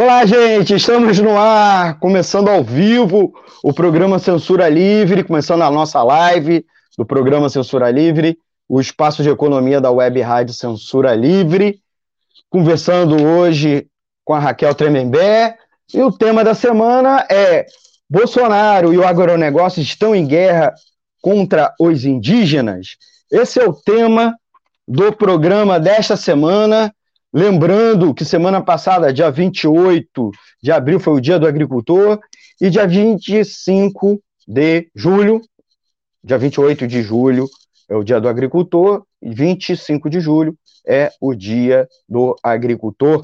Olá, gente! Estamos no ar, começando ao vivo o programa Censura Livre, começando a nossa live do programa Censura Livre, o espaço de economia da Web Rádio Censura Livre, conversando hoje com a Raquel Tremembé, e o tema da semana é Bolsonaro e o agronegócio estão em guerra contra os indígenas? Esse é o tema do programa desta semana, Lembrando que semana passada, dia 28 de abril, foi o Dia do Agricultor, e dia 25 de julho, dia 28 de julho é o Dia do Agricultor, e 25 de julho é o Dia do Agricultor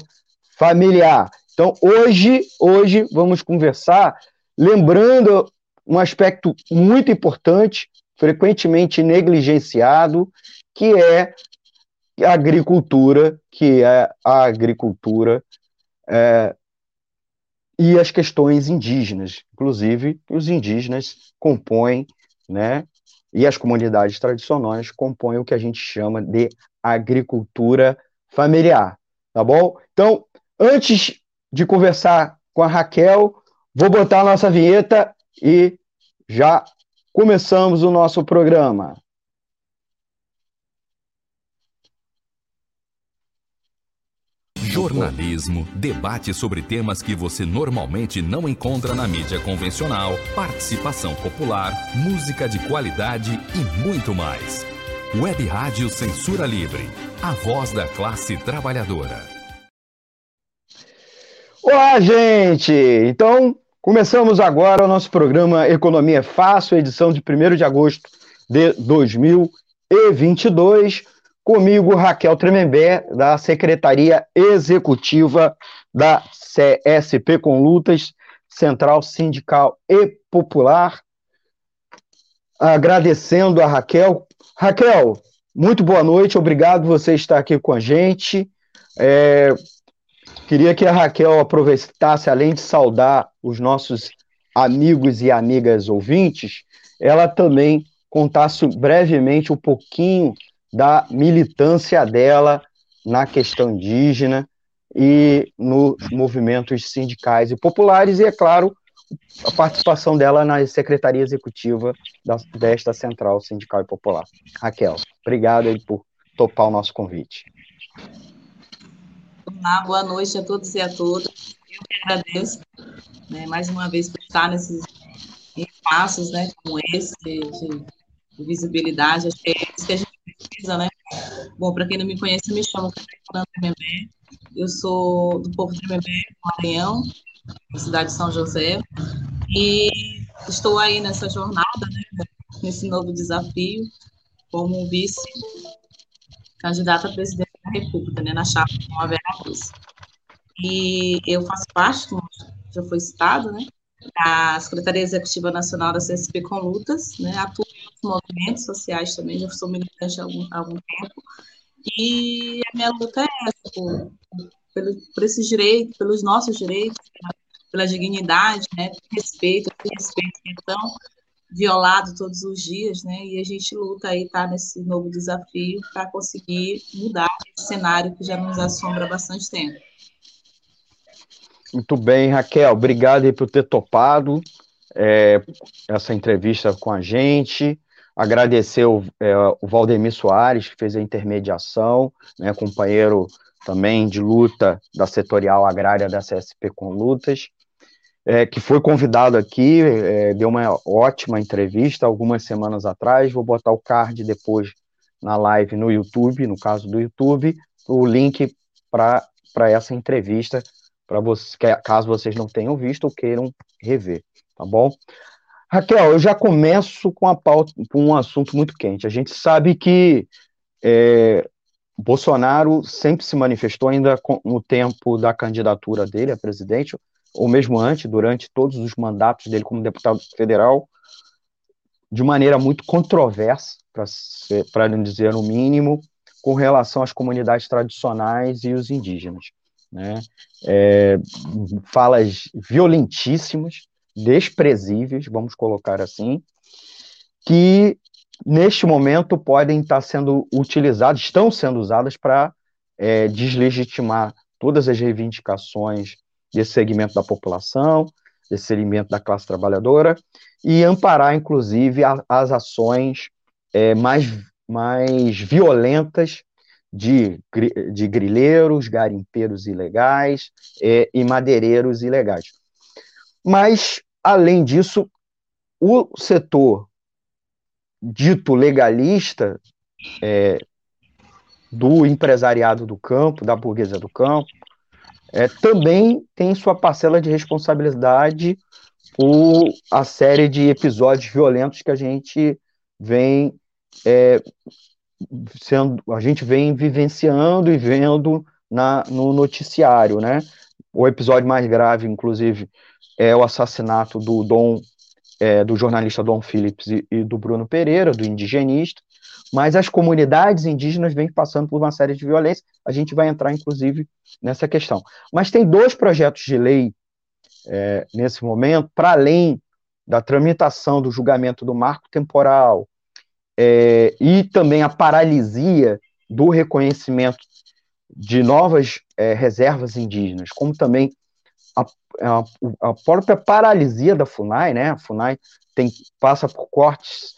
Familiar. Então, hoje, hoje vamos conversar lembrando um aspecto muito importante, frequentemente negligenciado, que é agricultura, que é a agricultura é, e as questões indígenas. Inclusive, os indígenas compõem, né, e as comunidades tradicionais compõem o que a gente chama de agricultura familiar, tá bom? Então, antes de conversar com a Raquel, vou botar a nossa vinheta e já começamos o nosso programa. Jornalismo, debate sobre temas que você normalmente não encontra na mídia convencional, participação popular, música de qualidade e muito mais. Web Rádio Censura Livre, a voz da classe trabalhadora. Olá, gente! Então, começamos agora o nosso programa Economia Fácil, edição de 1 de agosto de 2022 Comigo, Raquel Tremembé, da Secretaria Executiva da CSP com Lutas, Central Sindical e Popular. Agradecendo a Raquel. Raquel, muito boa noite, obrigado você estar aqui com a gente. É, queria que a Raquel aproveitasse, além de saudar os nossos amigos e amigas ouvintes, ela também contasse brevemente um pouquinho da militância dela na questão indígena e nos movimentos sindicais e populares, e, é claro, a participação dela na secretaria executiva da, desta Central Sindical e Popular. Raquel, obrigado por topar o nosso convite. Olá, boa noite a todos e a todas. Eu que agradeço, né, mais uma vez, por estar nesses espaços né, como esse, de, de visibilidade. Acho que é isso que a gente precisa, né? Bom, para quem não me conhece, me chamo Fernanda Tremembé. Eu sou do povo Tremembé, Maranhão, cidade de São José. E estou aí nessa jornada, né, nesse novo desafio, como vice candidata a presidente da República, né, na chapa com a Vera Cruz. E eu faço parte, como já foi citado, né, da Secretaria Executiva Nacional da CSP com Lutas, né, atuo movimentos sociais também, já sou militante há algum, há algum tempo, e a minha luta é essa, por, por, por esses direitos, pelos nossos direitos, pela, dignidade, né, respeito, respeito que é tão violado todos os dias, né, e a gente luta aí, tá, nesse novo desafio para conseguir mudar esse cenário que já nos assombra há bastante tempo. Muito bem, Raquel, obrigado por ter topado é, essa entrevista com a gente. Agradecer o, é, o Valdemir Soares, que fez a intermediação, né, companheiro também de luta da setorial agrária da CSP com Lutas, é, que foi convidado aqui, é, deu uma ótima entrevista algumas semanas atrás. Vou botar o card depois na live no YouTube, no caso do YouTube, o link para essa entrevista para você, caso vocês não tenham visto ou queiram rever, tá bom? Raquel, eu já começo com, a pauta, com um assunto muito quente. A gente sabe que é, Bolsonaro sempre se manifestou, ainda no tempo da candidatura dele a presidente, ou mesmo antes, durante todos os mandatos dele como deputado federal, de maneira muito controversa, para não dizer no mínimo, com relação às comunidades tradicionais e os indígenas né? É, falas violentíssimas, desprezíveis, vamos colocar assim, que neste momento podem estar sendo utilizadas, estão sendo usadas para é, deslegitimar todas as reivindicações desse segmento da população, desse segmento da classe trabalhadora, e amparar, inclusive, a, as ações é, mais, mais violentas de, de grileiros, garimpeiros ilegais é, e madeireiros ilegais. Mas, além disso, o setor dito legalista é, do empresariado do campo, da burguesia do campo, é, também tem sua parcela de responsabilidade por a série de episódios violentos que a gente vem é, sendo, a gente vem vivenciando e vendo na, no noticiário, né? O episódio mais grave, inclusive, é o assassinato do Dom, é, do jornalista Dom Phillips e, e, do Bruno Pereira, do indigenista, mas as comunidades indígenas vêm passando por uma série de violência, a gente vai entrar, inclusive, nessa questão. Mas tem dois projetos de lei é, nesse momento, para além da tramitação do julgamento do marco temporal, é, e também a paralisia do reconhecimento de novas é, reservas indígenas, como também a, a, a, própria paralisia da FUNAI, né? A FUNAI tem, passa por cortes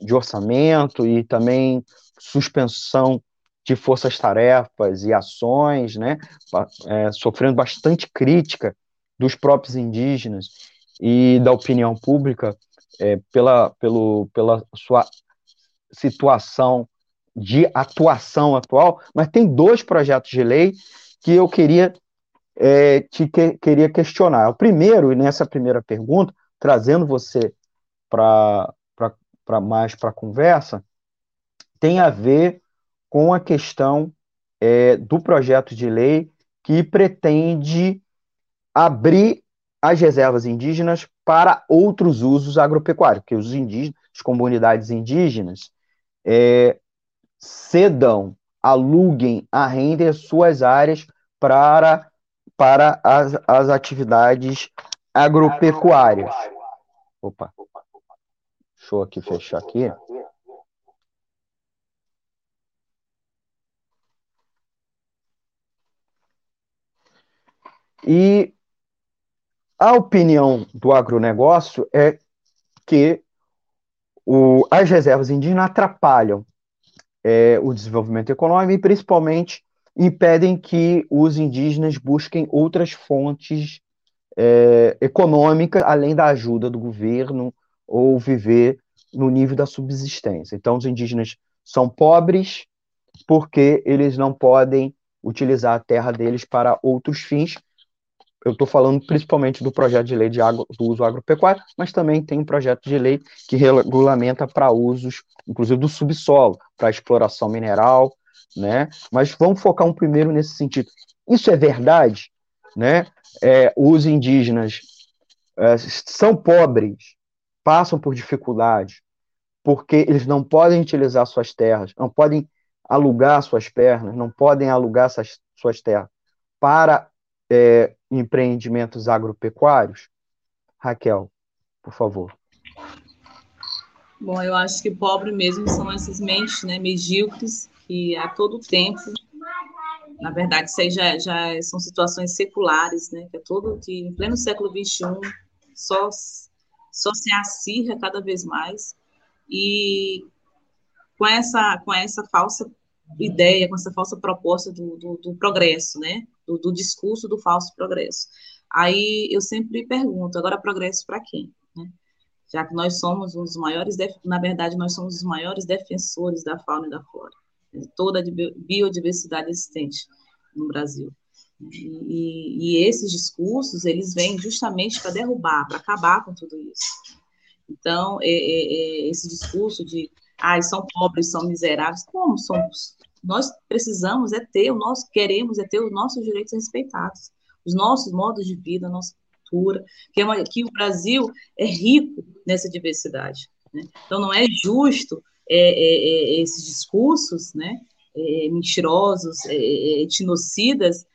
de orçamento e também suspensão de forças-tarefas e ações, né? É, sofrendo bastante crítica dos próprios indígenas e da opinião pública é, pela, pelo, pela sua situação de atuação atual, mas tem dois projetos de lei que eu queria é, te que, queria questionar. O primeiro, e nessa primeira pergunta, trazendo você para mais para a conversa, tem a ver com a questão é, do projeto de lei que pretende abrir as reservas indígenas para outros usos agropecuários, porque os indígenas, as comunidades indígenas, é, cedam, aluguem, arrendem suas áreas para, para as, as atividades agropecuárias. Opa, deixa eu aqui fechar aqui. E a opinião do agronegócio é que o, as reservas indígenas atrapalham é, o desenvolvimento econômico e, principalmente, impedem que os indígenas busquem outras fontes é, econômicas além da ajuda do governo ou viver no nível da subsistência. Então, os indígenas são pobres porque eles não podem utilizar a terra deles para outros fins, eu estou falando principalmente do projeto de lei de agro, do uso agropecuário, mas também tem um projeto de lei que regulamenta para usos, inclusive do subsolo, para exploração mineral, né? Mas vamos focar um primeiro nesse sentido. Isso é verdade, né? É, os indígenas é, são pobres, passam por dificuldade, porque eles não podem utilizar suas terras, não podem alugar suas pernas, não podem alugar suas, suas terras para é, empreendimentos agropecuários? Raquel, por favor. Bom, eu acho que pobre mesmo são essas mentes né, medíocres que a todo tempo, na verdade, isso aí já, já são situações seculares, né, que é todo que em pleno século XXI só, só se acirra cada vez mais e com essa, com essa falsa ideia, com essa falsa proposta do, do, do progresso, né? Do, do, discurso do falso progresso. Aí eu sempre pergunto, agora progresso para quem? Né? Já que nós somos os maiores, na verdade, nós somos os maiores defensores da fauna e da flora, de toda a biodiversidade existente no Brasil. E, e, esses discursos, eles vêm justamente para derrubar, para acabar com tudo isso. Então, é, é, é esse discurso de ah, são pobres, são miseráveis. Como somos? Nós precisamos é ter, o nosso queremos é ter os nossos direitos respeitados, os nossos modos de vida, a nossa cultura, que, é uma, que o Brasil é rico nessa diversidade. Né? Então, não é justo é, é, é esses discursos né, é, mentirosos, é, etnocidas,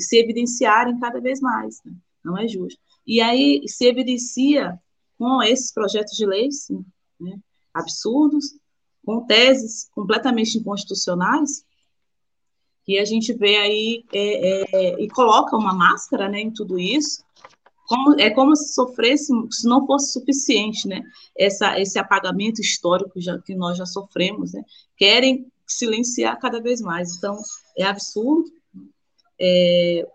se evidenciarem cada vez mais. Né? Não é justo. E aí se evidencia com esses projetos de lei, sim, né? absurdos, com teses completamente inconstitucionais, que a gente vê aí é, é, e coloca uma máscara né, em tudo isso, como, é como se sofresse, se não fosse suficiente, né? Essa, esse apagamento histórico já, que nós já sofremos, né? Querem silenciar cada vez mais. Então, é absurdo. É,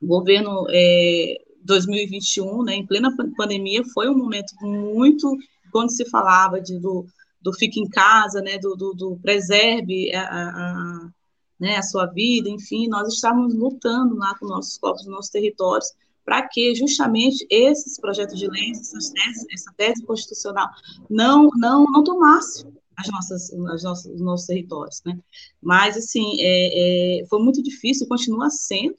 o governo é, 2021, né, em plena pandemia, foi um momento muito, quando se falava de, do, do fique em casa, né, do, do, do preserve a, a, né, a sua vida, enfim, nós estávamos lutando lá com nossos corpos, nossos territórios, para que justamente esses projetos de lei, essas teses, essa tese constitucional não não não tomasse as nossas, as nossas os nossos territórios, né? Mas assim é, é, foi muito difícil, continua sendo,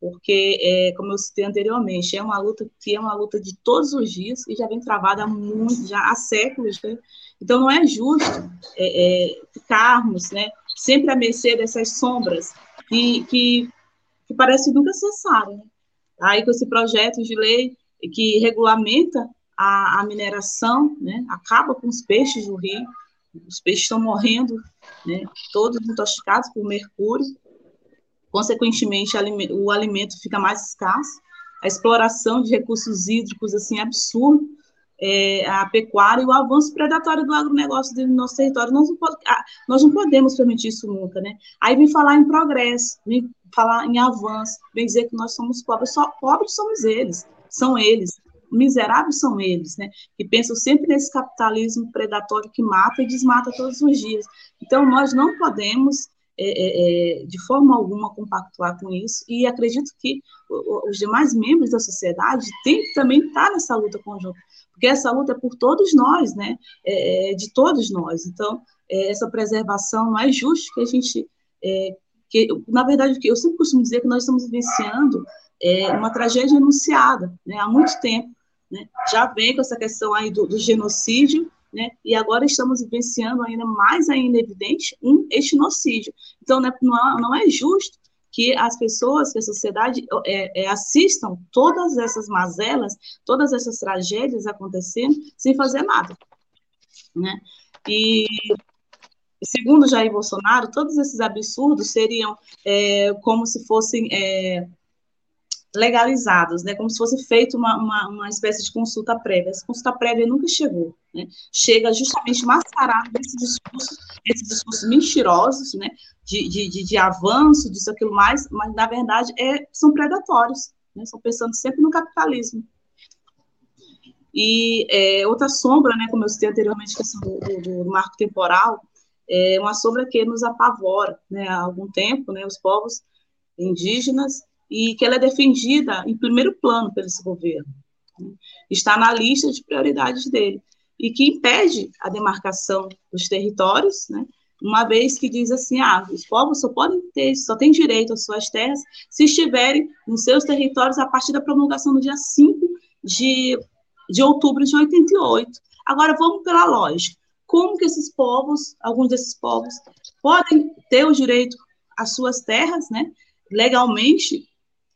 porque é, como eu citei anteriormente, é uma luta que é uma luta de todos os dias e já vem travada há muito, já há séculos, né? Então não é justo é, é, ficarmos, né? Sempre à mercê dessas sombras que que, que parece nunca cessarem. Né? aí com esse projeto de lei que regulamenta a, a mineração, né, acaba com os peixes do rio, os peixes estão morrendo, né, todos intoxicados por mercúrio, consequentemente o alimento fica mais escasso, a exploração de recursos hídricos assim absurdo, é, a pecuária e o avanço predatório do agronegócio do nosso território. Nós não, pode, nós não podemos permitir isso nunca, né? Aí vem falar em progresso, vem falar em avanço, vem dizer que nós somos pobres. Só pobres somos eles, são eles. Miseráveis são eles, né? Que pensam sempre nesse capitalismo predatório que mata e desmata todos os dias. Então, nós não podemos é, é, é de forma alguma compactuar com isso, e acredito que os demais membros da sociedade têm que também estar nessa luta conjunta, porque essa luta é por todos nós, né? É, é de todos nós. Então, é, essa preservação não é justo que a gente. É, que, na verdade, eu sempre costumo dizer que nós estamos vivenciando é, uma tragédia anunciada né, há muito tempo. Né? Já vem com essa questão aí do, do genocídio, né? E agora estamos vivenciando ainda mais ainda evidente um etnocídio. Então, né, não, não é justo que as pessoas, que a sociedade é, é, assistam todas essas mazelas, todas essas tragédias acontecendo sem fazer nada, né? E segundo Jair Bolsonaro, todos esses absurdos seriam é, como se fossem é, legalizados, né, como se fosse feito uma, uma, uma, espécie de consulta prévia. Essa consulta prévia nunca chegou, né, chega justamente mascarado desses discursos, esses discursos mentirosos, né, de, de, de, avanço, disso, aquilo mais, mas, na verdade, é, são predatórios, né, estão pensando sempre no capitalismo. E é, outra sombra, né, como eu citei anteriormente, a questão do, do, do marco temporal, é uma sombra que nos apavora, né, há algum tempo, né, os povos indígenas e que ela é defendida em primeiro plano pelo esse governo. Né? Está na lista de prioridades dele e que impede a demarcação dos territórios, né? uma vez que diz assim, ah, os povos só podem ter, só têm direito às suas terras se estiverem nos seus territórios a partir da promulgação do dia 5 de, de outubro de 88. Agora, vamos pela lógica. Como que esses povos, alguns desses povos, podem ter o direito às suas terras, né, legalmente,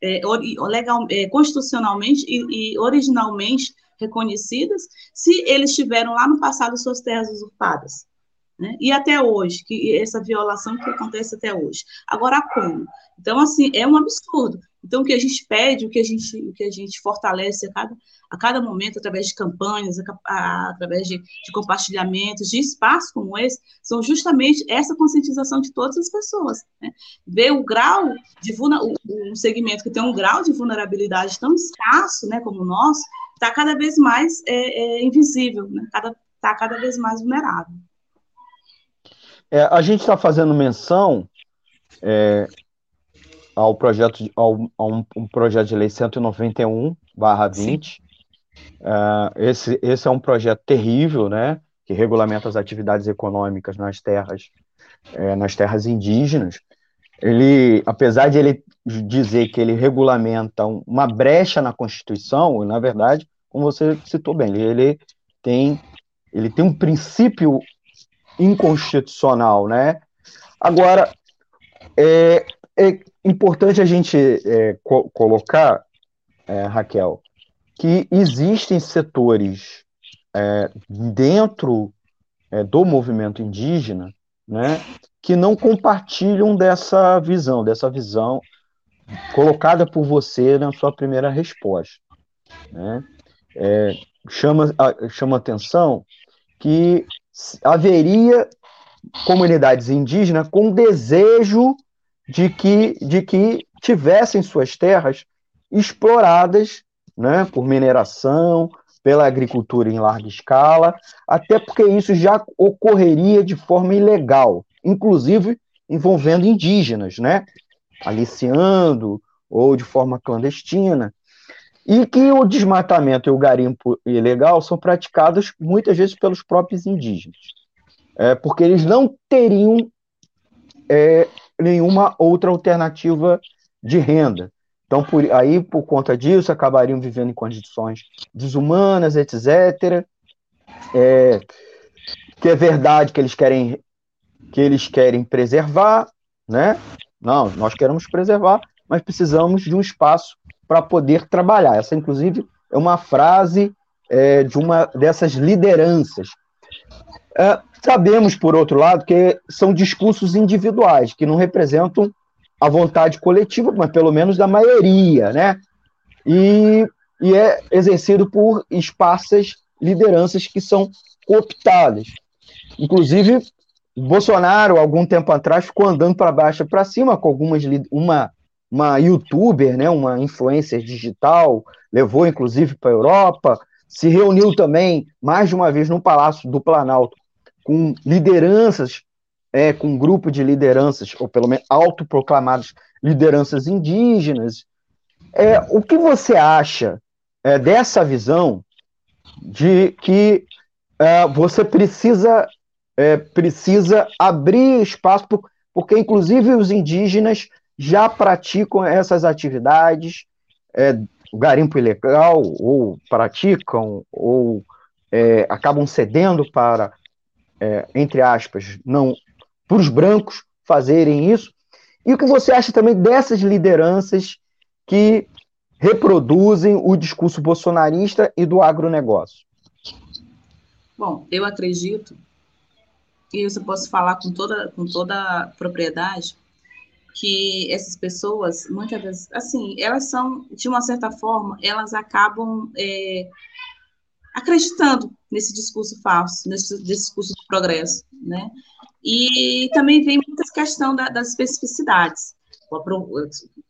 é, legal, é, constitucionalmente e, e, originalmente reconhecidas, se eles tiveram lá no passado suas terras usurpadas. Né? E até hoje, que essa violação que acontece até hoje. Agora, como? Então, assim, é um absurdo. Então, o que a gente pede, o que a gente, o que a gente fortalece a cada, a cada momento, através de campanhas, a, a, através de, de, compartilhamentos, de espaços como esse, são justamente essa conscientização de todas as pessoas. Né? Ver o grau de um segmento que tem um grau de vulnerabilidade tão escasso né, como o nosso, está cada vez mais é, é, invisível, está né? cada, tá cada vez mais vulnerável. É, a gente está fazendo menção é, ao projeto ao, a um, um, projeto de lei 191 20 uh, esse, esse é um projeto terrível, né, que regulamenta as atividades econômicas nas terras é, nas terras indígenas. Ele, apesar de ele dizer que ele regulamenta uma brecha na Constituição, na verdade, como você citou bem, ele tem ele tem um princípio inconstitucional, né? Agora, é, é importante a gente é, co colocar, é, Raquel, que existem setores é, dentro é, do movimento indígena né, que não compartilham dessa visão, dessa visão colocada por você na sua primeira resposta. Né? É, chama, chama atenção que haveria comunidades indígenas com desejo de que, de que tivessem suas terras exploradas né, por mineração, pela agricultura em larga escala, até porque isso já ocorreria de forma ilegal, inclusive envolvendo indígenas, né, aliciando ou de forma clandestina, e que o desmatamento e o garimpo ilegal são praticados muitas vezes pelos próprios indígenas, é, porque eles não teriam é, nenhuma outra alternativa de renda. Então, por, aí, por conta disso, acabariam vivendo em condições desumanas, etc. É, que é verdade que eles querem que eles querem preservar, né? Não, nós queremos preservar, mas precisamos de um espaço para poder trabalhar. Essa, inclusive, é uma frase é, de uma dessas lideranças. É, sabemos, por outro lado, que são discursos individuais, que não representam a vontade coletiva, mas pelo menos da maioria, né? E, e é exercido por esparsas lideranças que são cooptadas. Inclusive, Bolsonaro, algum tempo atrás, ficou andando para baixo para cima com algumas uma uma youtuber, né, uma influencer digital, levou inclusive para a Europa, se reuniu também mais de uma vez no Palácio do Planalto com lideranças é, com um grupo de lideranças, ou pelo menos autoproclamadas lideranças indígenas. É, o que você acha é, dessa visão de que é, você precisa, é, precisa abrir espaço, porque inclusive os indígenas já praticam essas atividades, é, o garimpo ilegal, ou praticam, ou é, acabam cedendo para, entre aspas, não para os brancos fazerem isso. E o que você acha também dessas lideranças que reproduzem o discurso bolsonarista e do agronegócio? Bom, eu acredito, e isso eu posso falar com toda, com toda propriedade, que essas pessoas, muitas vezes, assim, elas são, de uma certa forma, elas acabam é, acreditando nesse discurso falso, nesse discurso do progresso, né? E também vem muita questão da, das especificidades.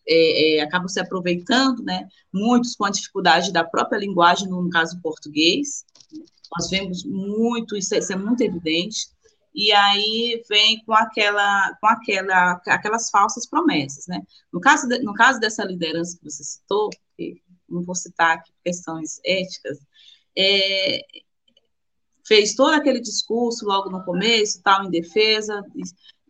É, é, acabam se aproveitando, né, muitos com a dificuldade da própria linguagem, no caso português, nós vemos muito, isso é, isso é muito evidente, e aí vem com aquela, com aquela, aquelas falsas promessas, né? No caso, de, no caso dessa liderança que você citou, não vou citar aqui questões éticas, é, fez todo aquele discurso logo no começo, tal, em defesa,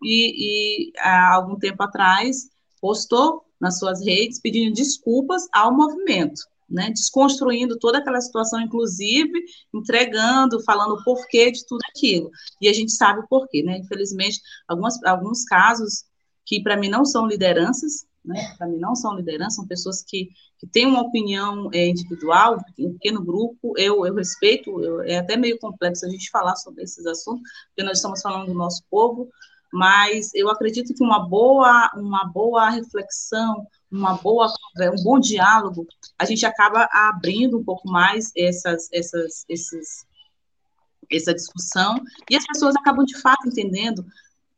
e, e há algum tempo atrás postou nas suas redes pedindo desculpas ao movimento, né, desconstruindo toda aquela situação, inclusive entregando, falando o porquê de tudo aquilo. E a gente sabe o porquê, né? Infelizmente, algumas, alguns casos que para mim não são lideranças, né? Para mim não são lideranças, são pessoas que, que têm uma opinião é, individual, em pequeno grupo, eu, eu respeito, eu, é até meio complexo a gente falar sobre esses assuntos, porque nós estamos falando do nosso povo, mas eu acredito que uma boa, uma boa reflexão, uma boa, um bom diálogo, a gente acaba abrindo um pouco mais essas, essas, esses, essa discussão, e as pessoas acabam de fato entendendo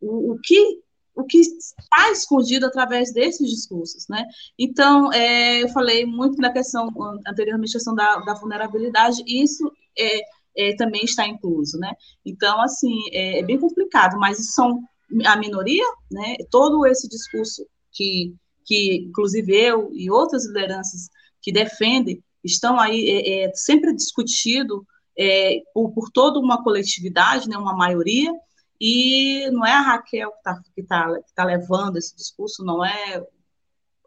o, o que o que está escondido através desses discursos, né? Então, é, eu falei muito na questão, anteriormente, questão da, da vulnerabilidade, isso é, é, também está incluso, né? Então, assim, é, é, bem complicado, mas são a minoria, né? Todo esse discurso que, que inclusive eu e outras lideranças que defendem, estão aí é, é, sempre discutido é, por, por toda uma coletividade, né, uma maioria, e não é a Raquel que está que tá, que tá levando esse discurso, não é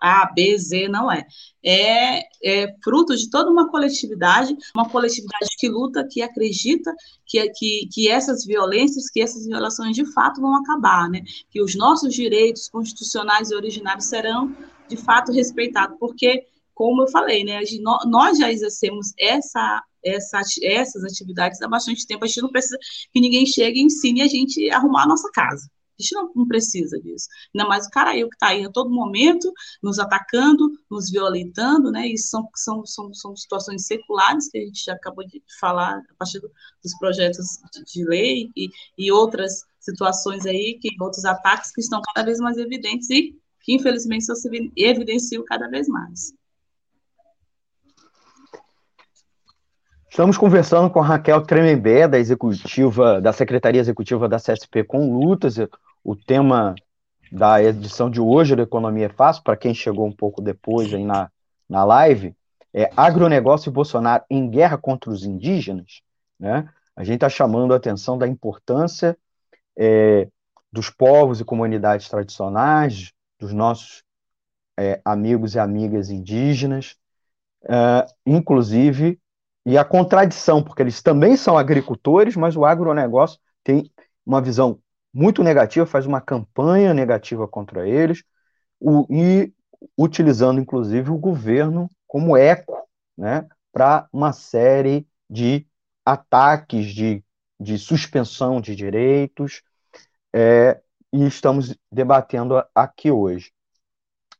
A, B, Z, não é. é. É fruto de toda uma coletividade, uma coletividade que luta, que acredita que, que, que essas violências, que essas violações de fato vão acabar, né? Que os nossos direitos constitucionais e originários serão de fato respeitados, porque, como eu falei, né, nós já exercemos essa essa, essas atividades há bastante tempo. A gente não precisa que ninguém chegue e ensine a gente a arrumar a nossa casa. A gente não, não precisa disso. Ainda mais o cara aí que está aí a todo momento nos atacando, nos violentando, né? Isso são, são, são, são situações seculares que a gente já acabou de falar a partir do, dos projetos de, de lei e, e outras situações aí, que outros ataques que estão cada vez mais evidentes e que infelizmente só se evidenciam cada vez mais. Estamos conversando com Raquel Tremembé, da executiva, da Secretaria Executiva da CSP com Lutas. O tema da edição de hoje da Economia é Fácil, para quem chegou um pouco depois aí na, na live, é agronegócio e Bolsonaro em guerra contra os indígenas. Né? A gente está chamando a atenção da importância é, dos povos e comunidades tradicionais, dos nossos é, amigos e amigas indígenas, é, inclusive, e a contradição, porque eles também são agricultores, mas o agronegócio tem uma visão muito negativa, faz uma campanha negativa contra eles, o, e utilizando, inclusive, o governo como eco né, para uma série de ataques, de, de suspensão de direitos, é, e estamos debatendo aqui hoje.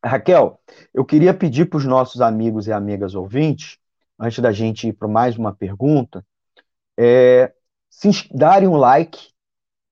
Raquel, eu queria pedir para os nossos amigos e amigas ouvintes, antes da gente ir para mais uma pergunta, é, se darem um like,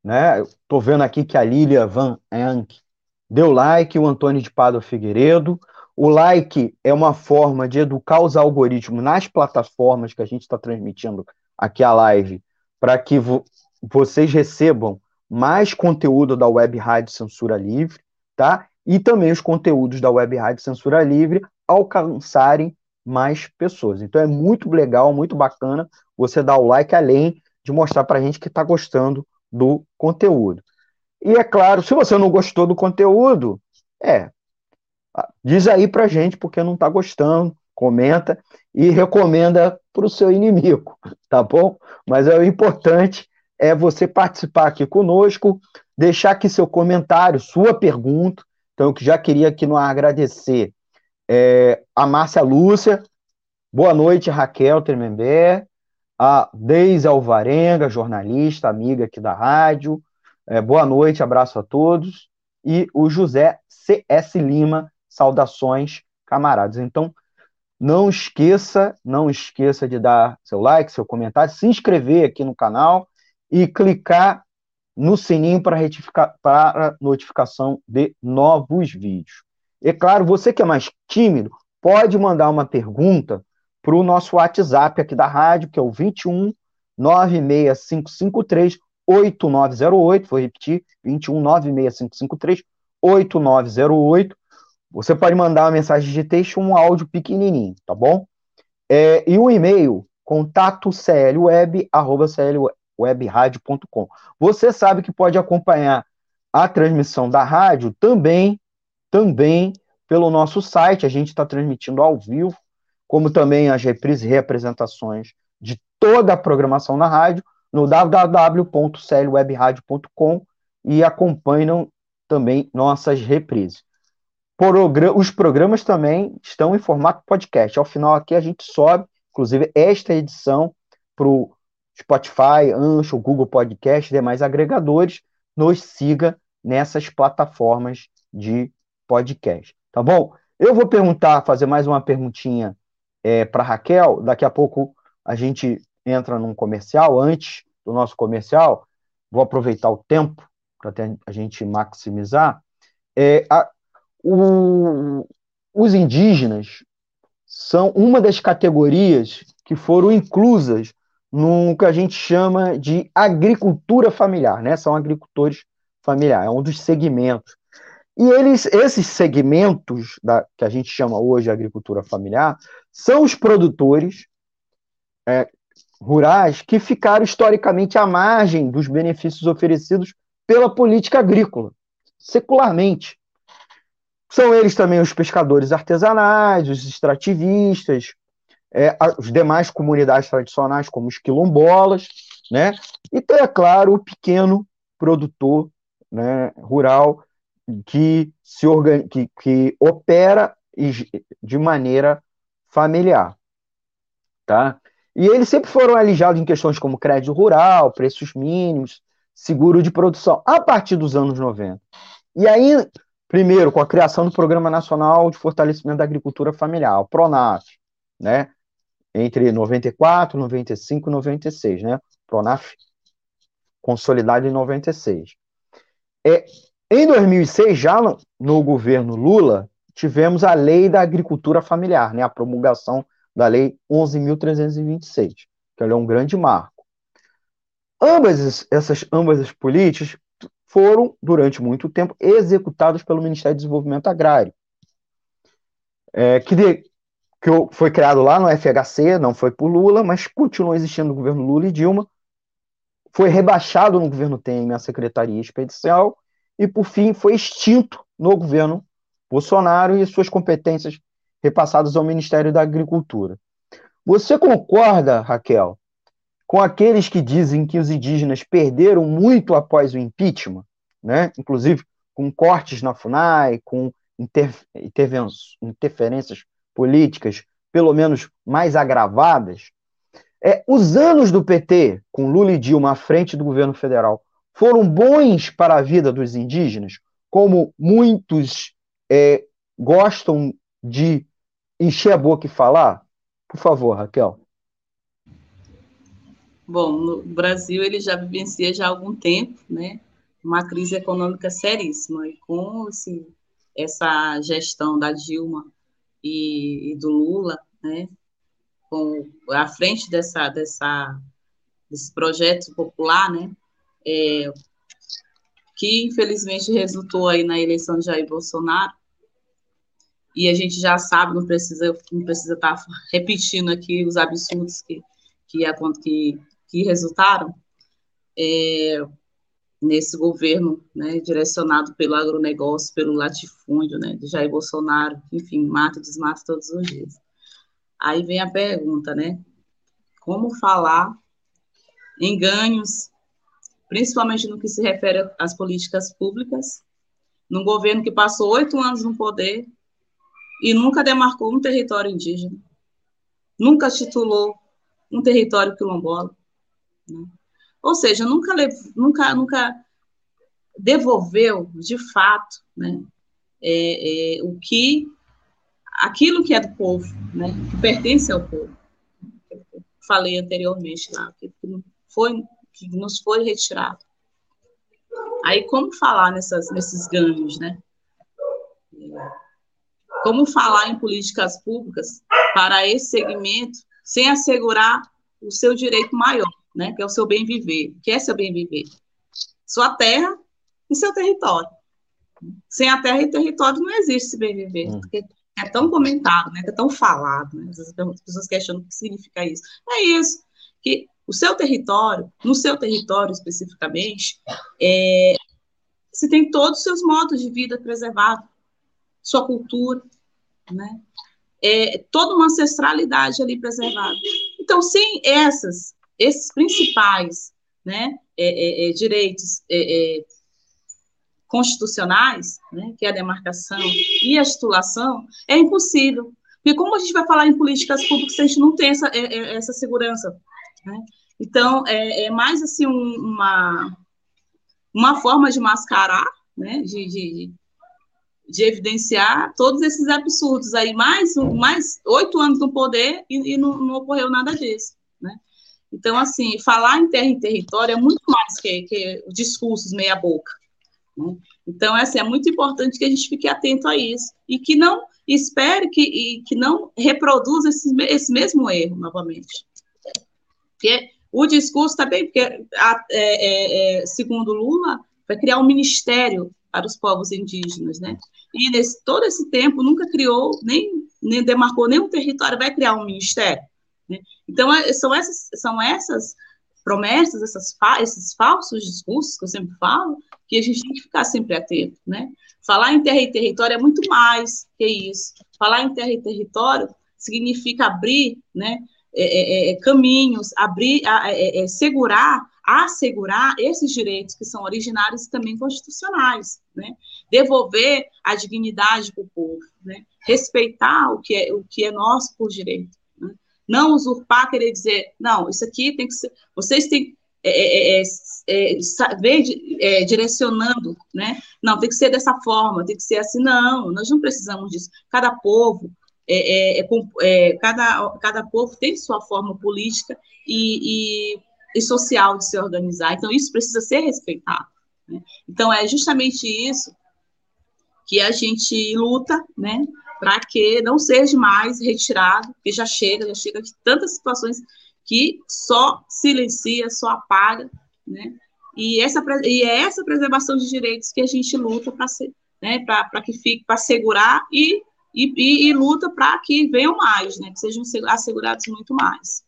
né? Estou vendo aqui que a Lilia Van Enck deu like, o Antônio de Pado Figueiredo. O like é uma forma de educar os algoritmos nas plataformas que a gente está transmitindo aqui a live, para que vo vocês recebam mais conteúdo da Web Rádio Censura Livre, tá? E também os conteúdos da Web Rádio Censura Livre alcançarem mais pessoas. Então é muito legal, muito bacana você dar o like além de mostrar para a gente que está gostando do conteúdo. E é claro, se você não gostou do conteúdo, é, diz aí para gente porque não está gostando, comenta e recomenda para o seu inimigo, tá bom? Mas é o importante é você participar aqui conosco, deixar aqui seu comentário, sua pergunta. Então, eu já queria aqui no agradecer é, a Márcia Lúcia, boa noite, Raquel Tremembé, a Deise Alvarenga, jornalista, amiga aqui da rádio, é, boa noite, abraço a todos, e o José C.S. Lima, saudações, camaradas. Então, não esqueça, não esqueça de dar seu like, seu comentário, se inscrever aqui no canal e clicar no sininho para, notificação de novos vídeos. E claro, você que é mais tímido, pode mandar uma pergunta para o nosso WhatsApp aqui da rádio, que é o 21 96553 8908. Vou repetir: 21 96553 8908. Você pode mandar uma mensagem de texto, um áudio pequenininho, tá bom? É, e o e-mail, contato clweb, arroba clweb, webradio.com. Você sabe que pode acompanhar a transmissão da rádio também, também pelo nosso site. A gente está transmitindo ao vivo, como também as reprises e reapresentações de toda a programação na rádio no www.clwebradio.com e acompanham também nossas reprises. Os programas também estão em formato podcast. Ao final aqui a gente sobe, inclusive esta edição, para o Spotify, Ancho, Google Podcast, demais agregadores, nos siga nessas plataformas de podcast, tá bom? Eu vou perguntar, fazer mais uma perguntinha é, para Raquel. Daqui a pouco a gente entra num comercial. Antes do nosso comercial, vou aproveitar o tempo para a gente maximizar. É, a, o, os indígenas são uma das categorias que foram inclusas no que a gente chama de agricultura familiar, né? São agricultores familiares, é um dos segmentos. E eles, esses segmentos da, que a gente chama hoje agricultura familiar são os produtores é, rurais que ficaram historicamente à margem dos benefícios oferecidos pela política agrícola, secularmente. São eles também os pescadores artesanais, os extrativistas, é, as demais comunidades tradicionais, como os quilombolas, né? e é claro, o pequeno produtor né, rural que, se organ... que, que opera de maneira familiar. Tá? E eles sempre foram alijados em questões como crédito rural, preços mínimos, seguro de produção, a partir dos anos 90. E aí, primeiro, com a criação do Programa Nacional de Fortalecimento da Agricultura Familiar, o PRONAF, né? Entre 94, 95 e 96, né? PRONAF consolidado em 96. É, em 2006, já no, no governo Lula, tivemos a Lei da Agricultura Familiar, né? A promulgação da Lei 11.326, que é um grande marco. Ambas essas ambas as políticas foram, durante muito tempo, executadas pelo Ministério do Desenvolvimento Agrário, é, que, de, que foi criado lá no FHC, não foi por Lula, mas continuou existindo no governo Lula e Dilma, foi rebaixado no governo Temer a Secretaria Especial e, por fim, foi extinto no governo Bolsonaro e suas competências repassados ao Ministério da Agricultura. Você concorda, Raquel, com aqueles que dizem que os indígenas perderam muito após o impeachment, né? inclusive com cortes na FUNAI, com inter interferências políticas, pelo menos mais agravadas? É, os anos do PT, com Lula e Dilma à frente do governo federal, foram bons para a vida dos indígenas, como muitos é, gostam de encher a boca e falar? Por favor, Raquel. Bom, no Brasil ele já vivencia já há algum tempo, né, uma crise econômica seríssima e com esse, essa gestão da Dilma e, e do Lula, né, com à frente dessa dessa desse projeto popular, né, é, que infelizmente resultou aí na eleição de Jair Bolsonaro, e a gente já sabe, não precisa não precisa estar tá repetindo aqui os absurdos que que, que, que resultaram. É, nesse governo, né, direcionado pelo agronegócio, pelo latifúndio, né, de Jair Bolsonaro, enfim, mata e desmata todos os dias. Aí vem a pergunta, né, como falar em ganhos, principalmente no que se refere às políticas públicas, num governo que passou oito anos no poder e nunca demarcou um território indígena, nunca titulou um território quilombola, né? ou seja, nunca, nunca, nunca devolveu de fato, né, é, é, o que aquilo que é do povo, né, que pertence ao povo. Falei anteriormente lá, que foi que nos foi retirado. Aí como falar nessas, nesses ganhos, né? Como falar em políticas públicas para esse segmento sem assegurar o seu direito maior, né, que é o seu bem viver. O que é seu bem viver? Sua terra e seu território. Sem a terra e território não existe esse bem viver, hum. porque é tão comentado, né, é tão falado, né, as pessoas questionam o que significa isso. É isso, que o seu território, no seu território especificamente, é, você tem todos os seus modos de vida preservados, sua cultura, né? É, toda uma ancestralidade ali preservada. Então, sem essas, esses principais né, é, é, é direitos é, constitucionais, né, que é a demarcação e a titulação, é impossível. Porque como a gente vai falar em políticas públicas se a gente não tem essa, essa segurança? Né? Então, é, é, mais assim um, uma, uma forma de mascarar, né, de, de de evidenciar todos esses absurdos aí, mais, mais oito anos no poder e, e não, não, ocorreu nada disso, né? Então, assim, falar em terra e território é muito mais que, que discursos meia boca, né? Então, assim, é muito importante que a gente fique atento a isso e que não espere que, que não reproduza esse, esse mesmo erro novamente. Porque o discurso também, porque, a, é, é, é, segundo Lula, vai criar um ministério para os povos indígenas, né? E nesse todo esse tempo nunca criou nem, nem demarcou nenhum território, vai criar um ministério. Né? Então é, são essas são essas promessas, essas esses falsos discursos que eu sempre falo, que a gente tem que ficar sempre atento, né? Falar em terra e território é muito mais que isso. Falar em terra e território significa abrir, né? É, é, é caminhos, abrir, é, é, segurar assegurar esses direitos que são originários e também constitucionais, né? Devolver a dignidade para o povo, né? Respeitar o que é o que é nosso por direito, né? não usurpar, querer dizer, não, isso aqui tem que ser, vocês têm, é, é, é, é, direcionando, né? Não, tem que ser dessa forma, tem que ser assim, não, nós não precisamos disso. Cada povo, é, é, é, cada, cada povo tem sua forma política e, e, e, social de se organizar, então isso precisa ser respeitado. Né? Então é justamente isso que a gente luta, né, para que não seja mais retirado, porque já chega, já chega de tantas situações que só silencia, só apaga, né? E essa e é essa preservação de direitos que a gente luta para né, para que fique para segurar e, e, e luta para que venham mais, né, que sejam assegurados muito mais.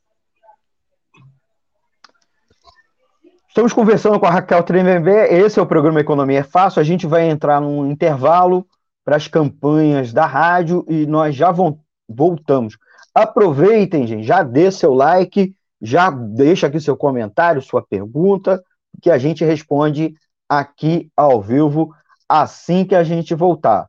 Estamos conversando com a Raquel Tremembé, esse é o programa Economia é Fácil, a gente vai entrar num intervalo para as campanhas da rádio e nós já voltamos. Aproveitem, gente, já dê seu like, já deixa aqui seu comentário, sua pergunta, que a gente responde aqui ao vivo assim que a gente voltar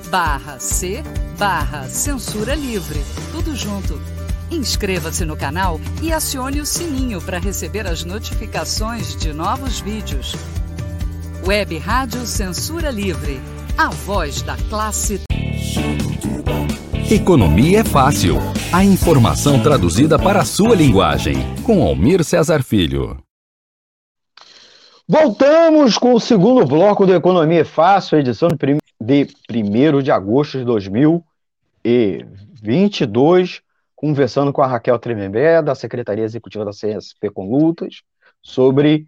barra C barra Censura Livre. Tudo junto. Inscreva-se no canal e acione o sininho para receber as notificações de novos vídeos. Web Rádio Censura Livre. A voz da classe. Economia é fácil. A informação traduzida para a sua linguagem. Com Almir Cesar Filho. Voltamos com o segundo bloco do Economia Fácil, edição de 1 de agosto de 2022, conversando com a Raquel Tremembé, da Secretaria Executiva da CSP com Lutas, sobre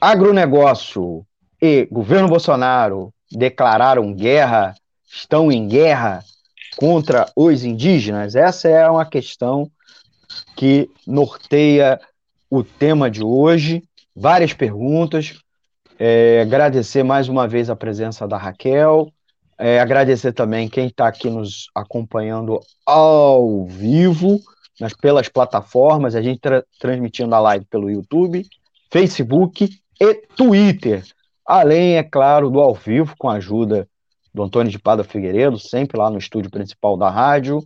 agronegócio e governo Bolsonaro declararam guerra, estão em guerra contra os indígenas? Essa é uma questão que norteia o tema de hoje várias perguntas. É, agradecer mais uma vez a presença da Raquel, É, agradecer também quem está aqui nos acompanhando ao vivo, nas, pelas plataformas, a gente tra transmitindo a live pelo YouTube, Facebook e Twitter. Além, é claro, do ao vivo, com a ajuda do Antônio de Pada Figueiredo, sempre lá no estúdio principal da rádio.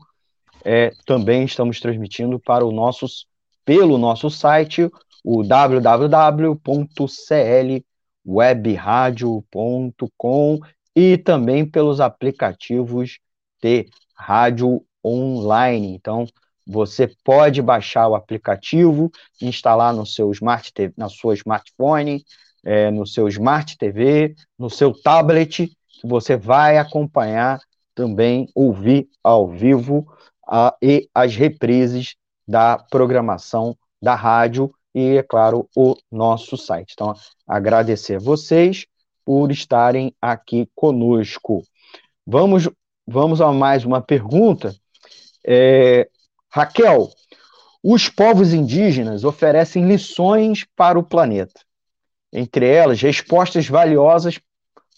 É, também estamos transmitindo para o nossos, pelo nosso site, o www.clwebradio.com e também pelos aplicativos de rádio online. Então, você pode baixar o aplicativo, instalar no seu smart TV, na sua smartphone, é, no seu smart TV, no seu tablet, que você vai acompanhar também, ouvir ao vivo a, e as reprises da programação da rádio e, é claro, o nosso site. Então, agradecer a vocês por estarem aqui conosco. Vamos, vamos a mais uma pergunta. É, Raquel, os povos indígenas oferecem lições para o planeta, entre elas respostas valiosas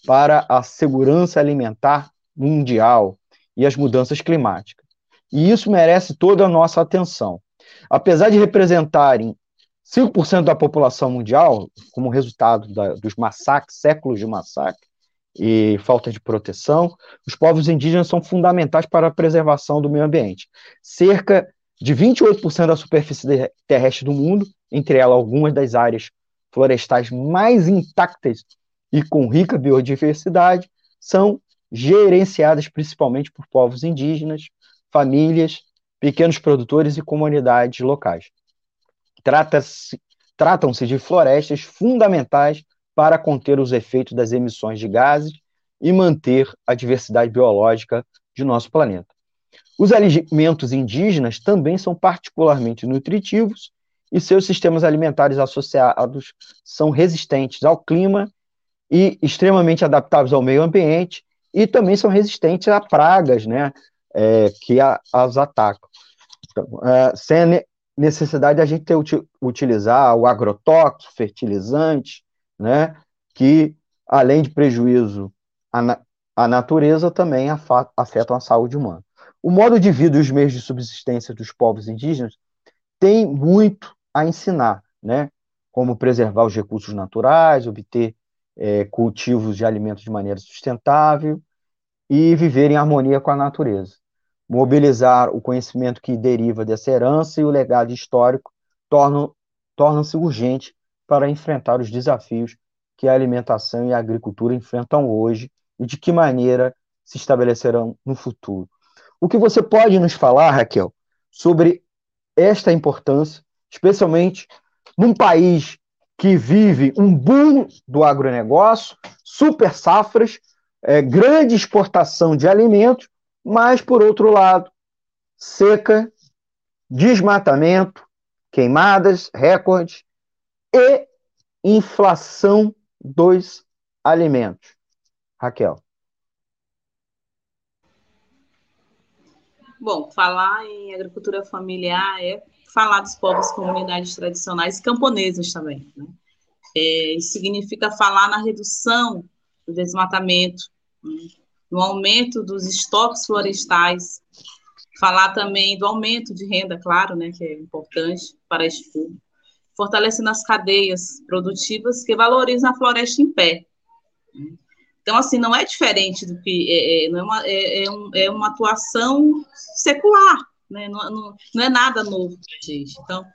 para a segurança alimentar mundial e as mudanças climáticas. E isso merece toda a nossa atenção. Apesar de representarem 5% da população mundial, como resultado da, dos massacres, séculos de massacre e falta de proteção, os povos indígenas são fundamentais para a preservação do meio ambiente. Cerca de 28% da superfície terrestre do mundo, entre elas algumas das áreas florestais mais intactas e com rica biodiversidade, são gerenciadas principalmente por povos indígenas, famílias, pequenos produtores e comunidades locais. Trata-se tratam-se de florestas fundamentais para conter os efeitos das emissões de gases e manter a diversidade biológica de nosso planeta. Os alimentos indígenas também são particularmente nutritivos e seus sistemas alimentares associados são resistentes ao clima e extremamente adaptáveis ao meio ambiente e também são resistentes a pragas, né, é, que a, as atacam. Então, é, necessidade de a gente ter, utilizar o agrotóxico, fertilizante, né, que, além de prejuízo à, à natureza, também afetam a saúde humana. O modo de vida e os meios de subsistência dos povos indígenas tem muito a ensinar, né? Como preservar os recursos naturais, obter é, cultivos de alimentos de maneira sustentável e viver em harmonia com a natureza mobilizar o conhecimento que deriva dessa herança e o legado histórico tornam, tornam-se urgente para enfrentar os desafios que a alimentação e a agricultura enfrentam hoje e de que maneira se estabelecerão no futuro. O que você pode nos falar, Raquel, sobre esta importância, especialmente num país que vive um boom do agronegócio, super safras, é, grande exportação de alimentos mas, por outro lado, seca, desmatamento, queimadas, recordes e inflação dos alimentos. Raquel. Bom, falar em agricultura familiar é falar dos povos, comunidades tradicionais e camponesas também. Né? É, isso significa falar na redução do desmatamento, né? No aumento dos estoques florestais, falar também do aumento de renda, claro, né, que é importante para este público, fortalecendo as cadeias produtivas que valorizam a floresta em pé. Então, assim, não é diferente do que é, é, não é, uma, é, é, um, é uma atuação secular, né? não, não, não é nada novo para a gente. Então,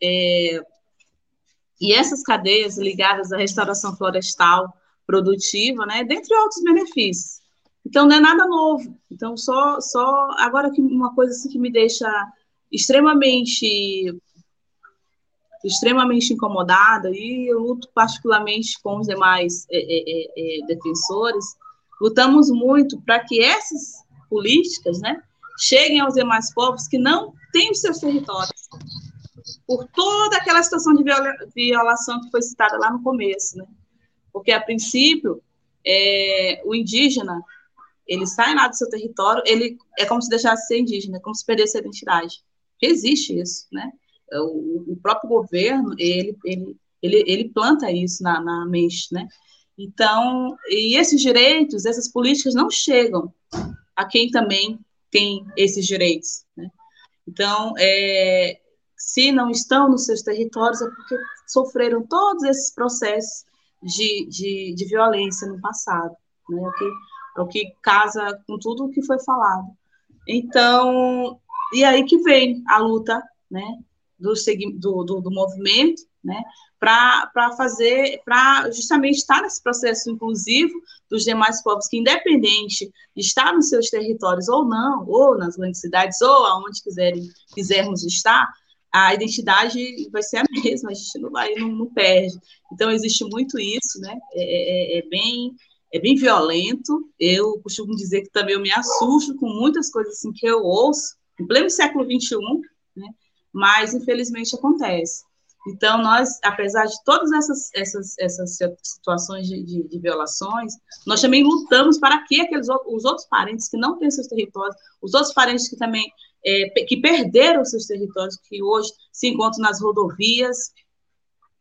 é, e essas cadeias ligadas à restauração florestal produtiva, né, dentre outros benefícios, então não é nada novo. Então só só agora que uma coisa assim que me deixa extremamente extremamente incomodada e eu luto particularmente com os demais é, é, é, é defensores lutamos muito para que essas políticas né cheguem aos demais povos que não têm os seus territórios por toda aquela situação de violação que foi citada lá no começo né porque a princípio é, o indígena ele sai lá do seu território, ele é como se deixasse de ser indígena, é como se perdesse a identidade. Existe isso, né? O, o próprio governo, ele, ele, ele, ele planta isso na, na mente, né? Então, e esses direitos, essas políticas não chegam a quem também tem esses direitos. Né? Então, é, se não estão nos seus territórios, é porque sofreram todos esses processos de, de, de violência no passado. Né? É é o que casa com tudo o que foi falado. Então, e aí que vem a luta né, do, do, do, do movimento né, para fazer, para justamente estar nesse processo inclusivo dos demais povos, que independente de estar nos seus territórios ou não, ou nas grandes cidades, ou aonde quiserem, quisermos estar, a identidade vai ser a mesma, a gente não vai, não, não perde. Então, existe muito isso, né, é, é, é bem é bem violento. Eu costumo dizer que também eu me assusto com muitas coisas assim que eu ouço, em pleno século XXI, né? mas infelizmente acontece. Então, nós, apesar de todas essas, essas, essas situações de, de, de violações, nós também lutamos para que aqueles, os outros parentes que não têm seus territórios, os outros parentes que também é, que perderam seus territórios, que hoje se encontram nas rodovias,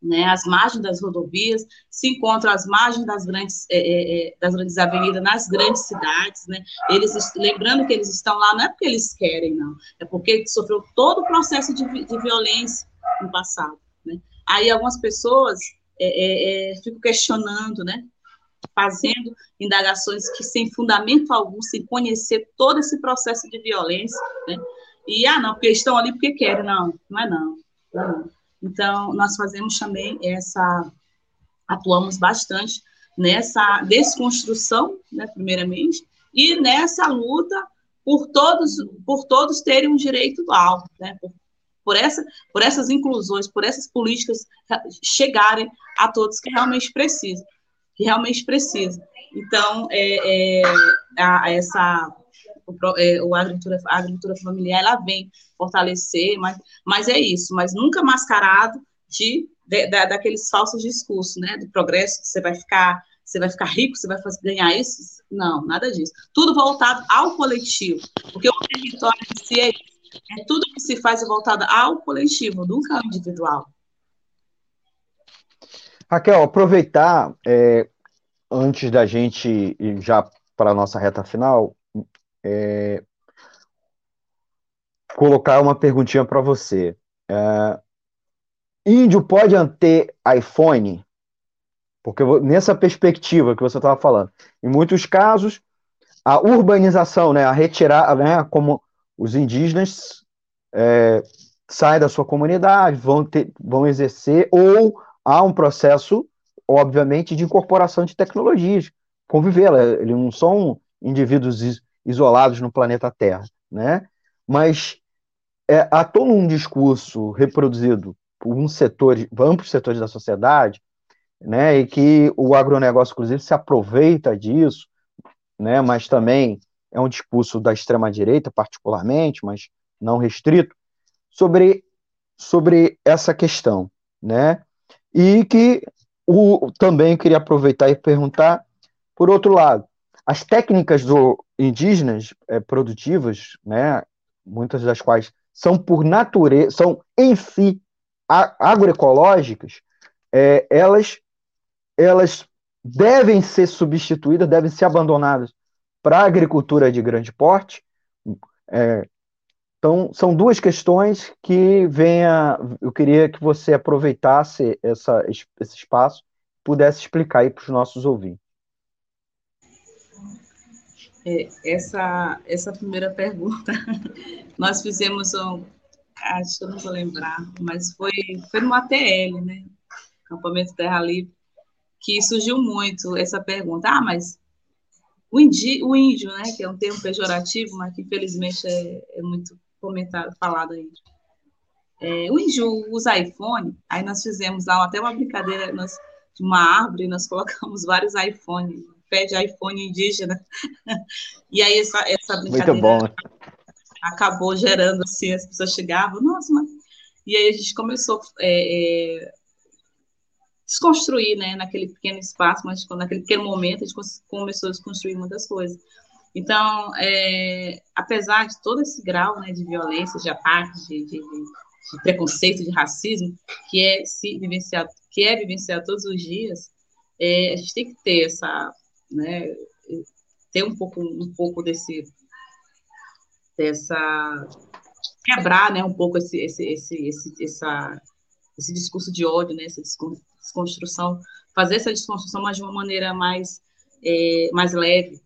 né, as margens das rodovias, se encontram às margens das grandes, é, é, é, das grandes avenidas, nas grandes cidades, né, eles, lembrando que eles estão lá, não é porque eles querem, não, é porque sofreu todo o processo de, de violência no passado, né, aí algumas pessoas é, é, é, ficam questionando, né, fazendo indagações que sem fundamento algum, sem conhecer todo esse processo de violência, né, e, ah, não, porque estão ali porque querem, não, não é não, não, é não. Então, nós fazemos também essa, atuamos bastante nessa desconstrução, né, primeiramente, e nessa luta por todos, por todos terem um direito igual, né, por, por, essa, por essas inclusões, por essas políticas chegarem a todos que realmente precisam, que realmente precisam. Então, é, é a, essa o, é, o agricultura, a agricultura familiar ela vem fortalecer, mas, mas é isso, mas nunca mascarado de, de da, daqueles falsos discursos, né, do progresso, você vai ficar, você vai ficar rico, você vai fazer, ganhar isso, não, nada disso. Tudo voltado ao coletivo, porque o território em si é, é tudo que se faz voltado ao coletivo, nunca ao individual. Raquel, aproveitar é, antes da gente ir já para a nossa reta final, é, colocar uma perguntinha para você. É, índio pode ter iPhone? Porque nessa perspectiva que você estava falando, em muitos casos, a urbanização, né, a retirar, né, como os indígenas é, saem da sua comunidade, vão, ter, vão exercer, ou há um processo, obviamente, de incorporação de tecnologias, conviver, eles não são indivíduos isolados no planeta Terra, né? Mas é, há todo um discurso reproduzido por um setor, amplos setores da sociedade, né? E que o agronegócio, inclusive, se aproveita disso, né? Mas também é um discurso da extrema direita, particularmente, mas não restrito, sobre sobre essa questão, né? E que o, também queria aproveitar e perguntar, por outro lado, as técnicas do indígenas é, produtivas, né, muitas das quais são por natureza, são em si agroecológicas, é, elas, elas devem ser substituídas, devem ser abandonadas para a agricultura de grande porte. É, então, são duas questões que venha, eu queria que você aproveitasse essa, esse espaço, pudesse explicar aí para os nossos ouvintes. É, essa, essa primeira pergunta, nós fizemos um, acho que eu não vou lembrar, mas foi, foi no ATL, né? Campamento Terra Livre, que surgiu muito essa pergunta. Ah, mas o, indi, o índio, né? Que é um termo pejorativo, mas que infelizmente é, é muito comentado, falado aí. É, o índio usa iPhone, aí nós fizemos lá até uma brincadeira, nós, de uma árvore, nós colocamos vários iPhones pede iPhone indígena. E aí essa, essa brincadeira acabou gerando assim, as pessoas chegavam, nossa, mas... E aí a gente começou é, é, desconstruir, né, naquele pequeno espaço, mas naquele pequeno momento a gente começou a desconstruir muitas coisas. Então, é, apesar de todo esse grau né, de violência, de ataque, de, de, de, preconceito, de racismo, que é se vivenciado, que é vivenciado todos os dias, é, a gente tem que ter essa, né, ter um pouco, um pouco desse, dessa, quebrar, né, um pouco esse, esse, esse, esse, essa, esse discurso de ódio, né, essa desconstrução, fazer essa desconstrução, mas de uma maneira mais, é, mais leve,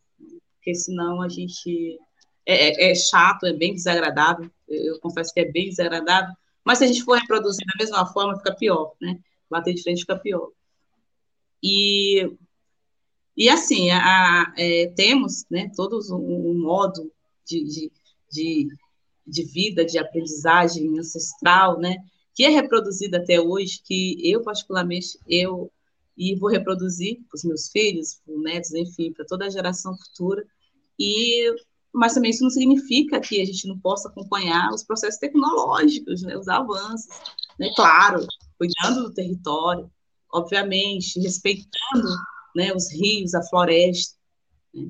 porque senão a gente é, é, é, chato, é bem desagradável, eu confesso que é bem desagradável, mas se a gente for reproduzir da mesma forma, fica pior, né? Bater de frente fica pior. E, e assim, a, a, é, temos né, todos um, um modo de, de, de, de, vida, de aprendizagem ancestral, né? Que é reproduzido até hoje, que eu, particularmente, eu e vou reproduzir para os meus filhos, para os netos, enfim, para toda a geração futura. E mas também isso não significa que a gente não possa acompanhar os processos tecnológicos, né, os avanços, né, claro, cuidando do território, obviamente, respeitando né, os rios, a floresta, né,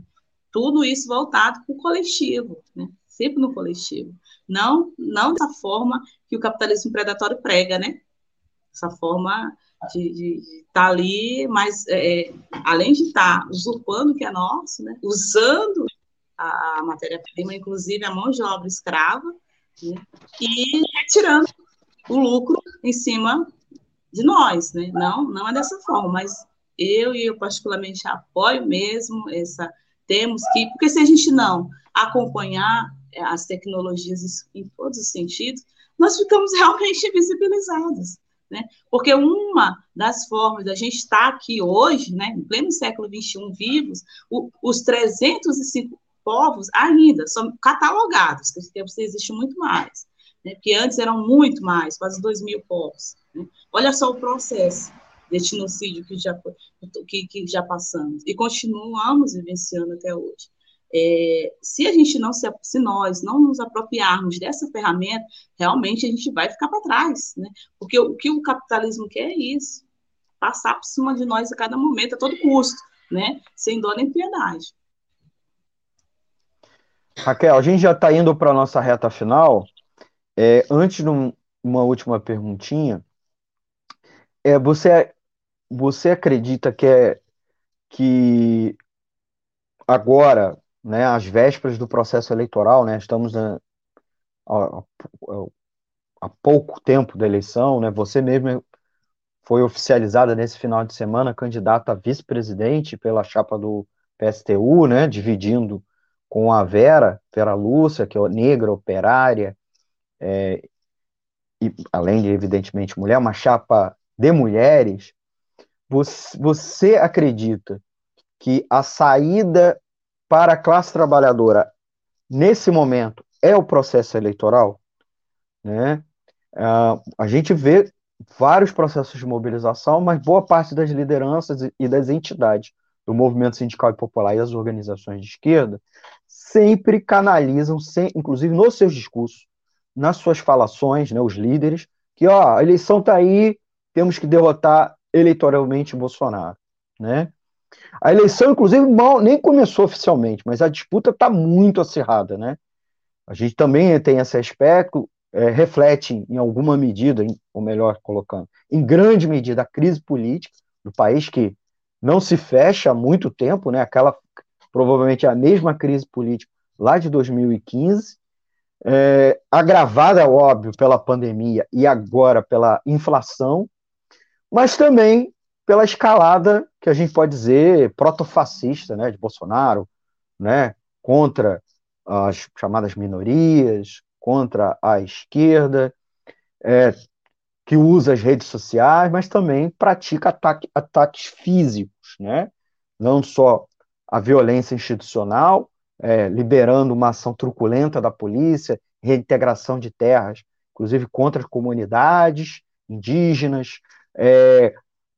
tudo isso voltado para o coletivo, né, sempre no coletivo, não, não dessa forma que o capitalismo predatório prega, né, essa forma de estar tá ali, mas é, é, além de estar tá usurpando o que é nosso, né, usando a, matéria-prima, inclusive a mão de obra escrava, né, e retirando o lucro em cima de nós, né? Não, não é dessa forma, mas eu e eu particularmente apoio mesmo essa temos que, porque se a gente não acompanhar é, as tecnologias em todos os sentidos, nós ficamos realmente invisibilizados. Né? Porque uma das formas da gente estar aqui hoje, né, em pleno século XXI, vivos, o, os 305 povos ainda são catalogados, que esse tempo existe muito mais, né? porque antes eram muito mais, quase 2 mil povos. Né? Olha só o processo etnocídio que já, que, que já passamos e continuamos vivenciando até hoje. É, se a gente não se, se nós não nos apropriarmos dessa ferramenta, realmente a gente vai ficar para trás, né? Porque o, o que o capitalismo quer é isso, passar por cima de nós a cada momento, a todo custo, né? Sem dó nem piedade. Raquel, a gente já está indo para a nossa reta final. É, antes de um, uma última perguntinha, é, você, você acredita que, é, que agora, né, às vésperas do processo eleitoral, né, estamos na, há pouco tempo da eleição, né, você mesmo foi oficializada nesse final de semana candidata a vice-presidente pela chapa do PSTU, né, dividindo com a Vera, Vera Lúcia, que é negra, operária, é, e além de, evidentemente, mulher, uma chapa de mulheres, você, você acredita que a saída para a classe trabalhadora, nesse momento, é o processo eleitoral? Né? Uh, a gente vê vários processos de mobilização, mas boa parte das lideranças e das entidades do movimento sindical e popular e as organizações de esquerda sempre canalizam, sem, inclusive nos seus discursos, nas suas falações, né, os líderes, que ó, a eleição está aí, temos que derrotar eleitoralmente Bolsonaro, né? A eleição, inclusive, mal, nem começou oficialmente, mas a disputa está muito acirrada, né? A gente também tem esse aspecto, é, reflete em alguma medida, ou melhor colocando, em grande medida a crise política do país que não se fecha há muito tempo, né? Aquela provavelmente a mesma crise política lá de 2015, é, agravada, óbvio, pela pandemia e agora pela inflação, mas também pela escalada que a gente pode dizer protofascista, né, de Bolsonaro, né, contra as chamadas minorias, contra a esquerda, é, que usa as redes sociais, mas também pratica ataque, ataques físicos, né, não só a violência institucional, é, liberando uma ação truculenta da polícia, reintegração de terras, inclusive contra as comunidades indígenas, é,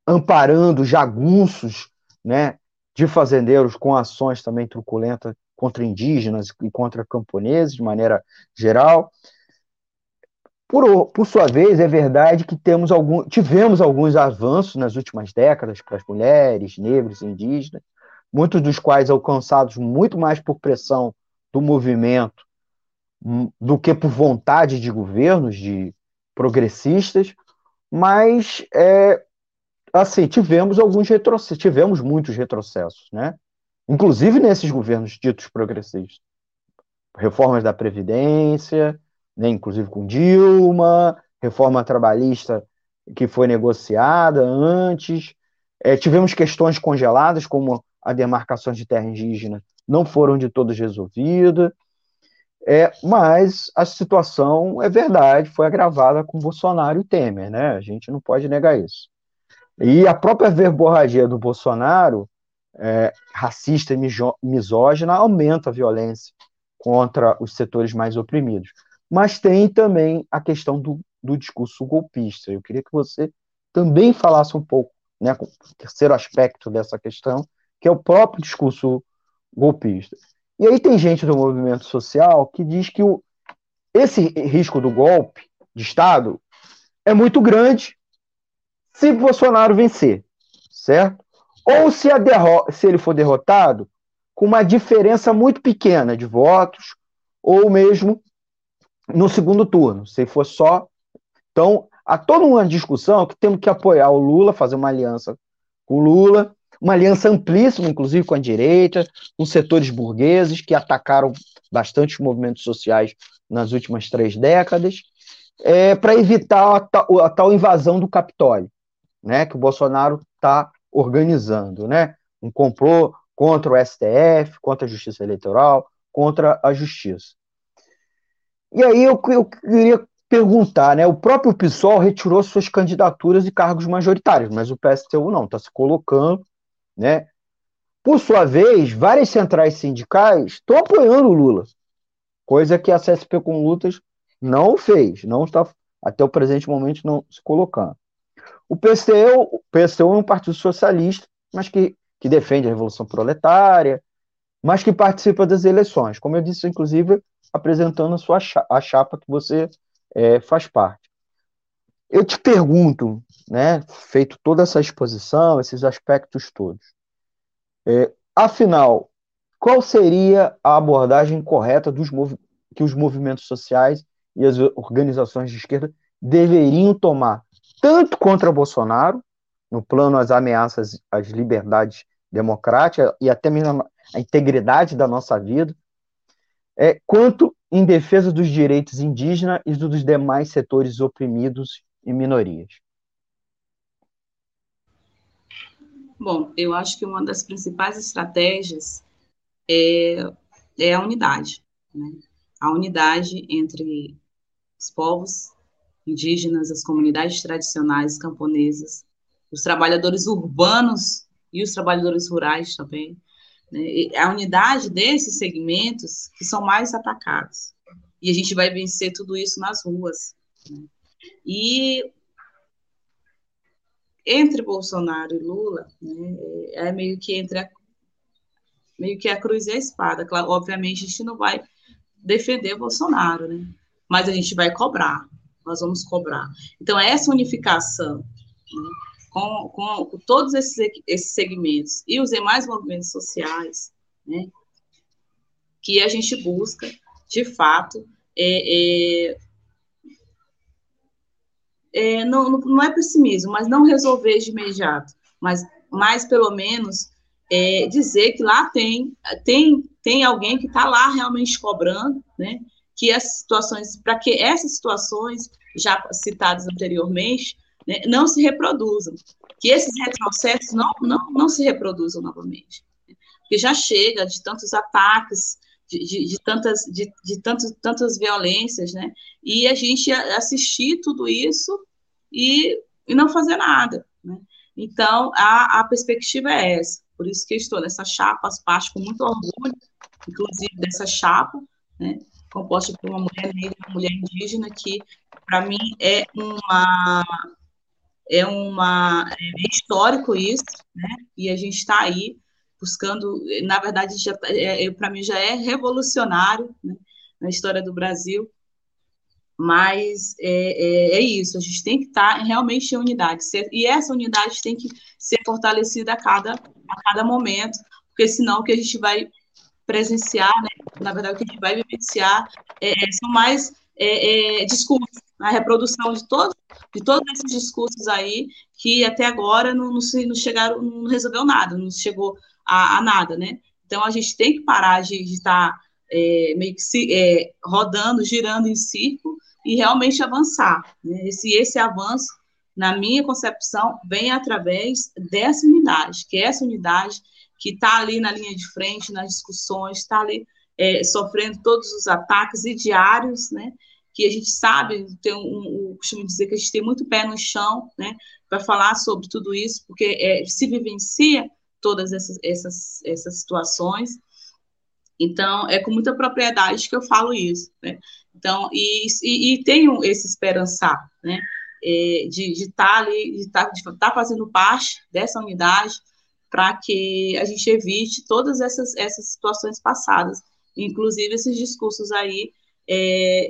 amparando jagunços né, de fazendeiros com ações também truculentas contra indígenas e contra camponeses, de maneira geral. Por, por sua vez, é verdade que temos algum, tivemos alguns avanços nas últimas décadas para as mulheres, negros e indígenas, muitos dos quais alcançados muito mais por pressão do movimento hum, do que por vontade de governos, de progressistas, mas é, assim, tivemos alguns retrocessos, tivemos muitos retrocessos, né? Inclusive nesses governos ditos progressistas. Reformas da Previdência, né, inclusive com Dilma, reforma trabalhista que foi negociada antes. É, tivemos questões congeladas, como a demarcação de terra indígena, não foram de todas resolvidas. É, mas a situação é verdade, foi agravada com Bolsonaro e Temer, né? A gente não pode negar isso. E a própria verborragia do Bolsonaro, é, racista e misógina, aumenta a violência contra os setores mais oprimidos. Mas tem também a questão do, do discurso golpista. Eu queria que você também falasse um pouco, né, o terceiro aspecto dessa questão, que é o próprio discurso golpista. E aí tem gente do movimento social que diz que o, esse risco do golpe de Estado é muito grande se Bolsonaro vencer, certo? Ou se, se ele for derrotado com uma diferença muito pequena de votos, ou mesmo no segundo turno, se for só. Então, há toda uma discussão que temos que apoiar o Lula, fazer uma aliança com o Lula, uma aliança amplíssima, inclusive com a direita, com setores burgueses que atacaram bastante os movimentos sociais nas últimas três décadas, é, para evitar a tal, a tal invasão do Capitólio né, que o Bolsonaro está organizando, né? Um complô contra o STF, contra a Justiça Eleitoral, contra a Justiça. E aí eu, eu queria perguntar, né? O próprio PSOL retirou suas candidaturas e cargos majoritários, mas o PSTU não, está se colocando, né? Por sua vez, várias centrais sindicais estão apoiando o Lula, coisa que a CSP com Lutas não fez, não está até o presente momento não se colocando. O PCU, o é um partido socialista, mas que, que defende a Revolução Proletária, mas que participa das eleições, como eu disse, inclusive, apresentando a sua a chapa que você é, faz parte. Eu te pergunto, né, feito toda essa exposição, esses aspectos todos, é, afinal, qual seria a abordagem correta dos que os movimentos sociais e as organizações de esquerda deveriam tomar tanto contra Bolsonaro, no plano às ameaças às liberdades democráticas e até mesmo a integridade da nossa vida, é, quanto em defesa dos direitos indígenas e dos demais setores oprimidos e minorias. Bom, eu acho que uma das principais estratégias é, é a unidade, né? a unidade entre os povos indígenas, as comunidades tradicionais camponesas, os trabalhadores urbanos e os trabalhadores rurais também. Né? A unidade desses segmentos que são mais atacados. E a gente vai vencer tudo isso nas ruas. Né? E entre Bolsonaro e Lula, né, é meio que entre a, meio que a cruz e a espada. Claro, obviamente a gente não vai defender Bolsonaro, né? Mas a gente vai cobrar nós vamos cobrar. Então, essa unificação né, com, com, com, todos esses, esses segmentos e os demais movimentos sociais, né, que a gente busca, de fato, é, é, é, não, não é pessimismo, mas não resolver de imediato, mas, mas pelo menos é, dizer que lá tem, tem, tem alguém que está lá realmente cobrando, né? que as situações, para que essas situações já citadas anteriormente, né, não se reproduzam, que esses retrocessos não, não, não se reproduzam novamente. Porque já chega de tantos ataques, de, de, de tantas, de, de tantas violências, né? E a gente assistir tudo isso e, e não fazer nada, né? Então, a, a perspectiva é essa. Por isso que eu estou nessa chapa, partes com muito orgulho, inclusive dessa chapa, né? composta por uma mulher negra, uma mulher indígena, que para mim é uma é uma é histórico isso, né? E a gente está aí buscando, na verdade, tá, é, é para mim já é revolucionário né? na história do Brasil. Mas é, é, é, isso, a gente tem que estar tá realmente em unidade. E essa unidade tem que ser fortalecida a cada, a cada momento, porque senão o que a gente vai presenciar, né? na verdade, o que a gente vai vivenciar é, é, são mais é, discursos, a reprodução de todos, de todos esses discursos aí, que até agora não, não, se, não chegaram, não resolveu nada, não chegou a, a nada, né? Então a gente tem que parar de estar tá, é, meio que se, é, rodando, girando em círculo e realmente avançar. Né? Esse, esse avanço, na minha concepção, vem através dessa unidade, que é essa unidade que está ali na linha de frente, nas discussões, está ali é, sofrendo todos os ataques e diários, né? Que a gente sabe, tem um, um, um costumo dizer que a gente tem muito pé no chão, né? Para falar sobre tudo isso, porque é, se vivencia todas essas, essas, essas situações. Então, é com muita propriedade que eu falo isso, né? Então, e, e, e tenho esse esperançar, né? É, de estar tá ali, de estar tá, tá fazendo parte dessa unidade, para que a gente evite todas essas, essas situações passadas, inclusive esses discursos aí, é,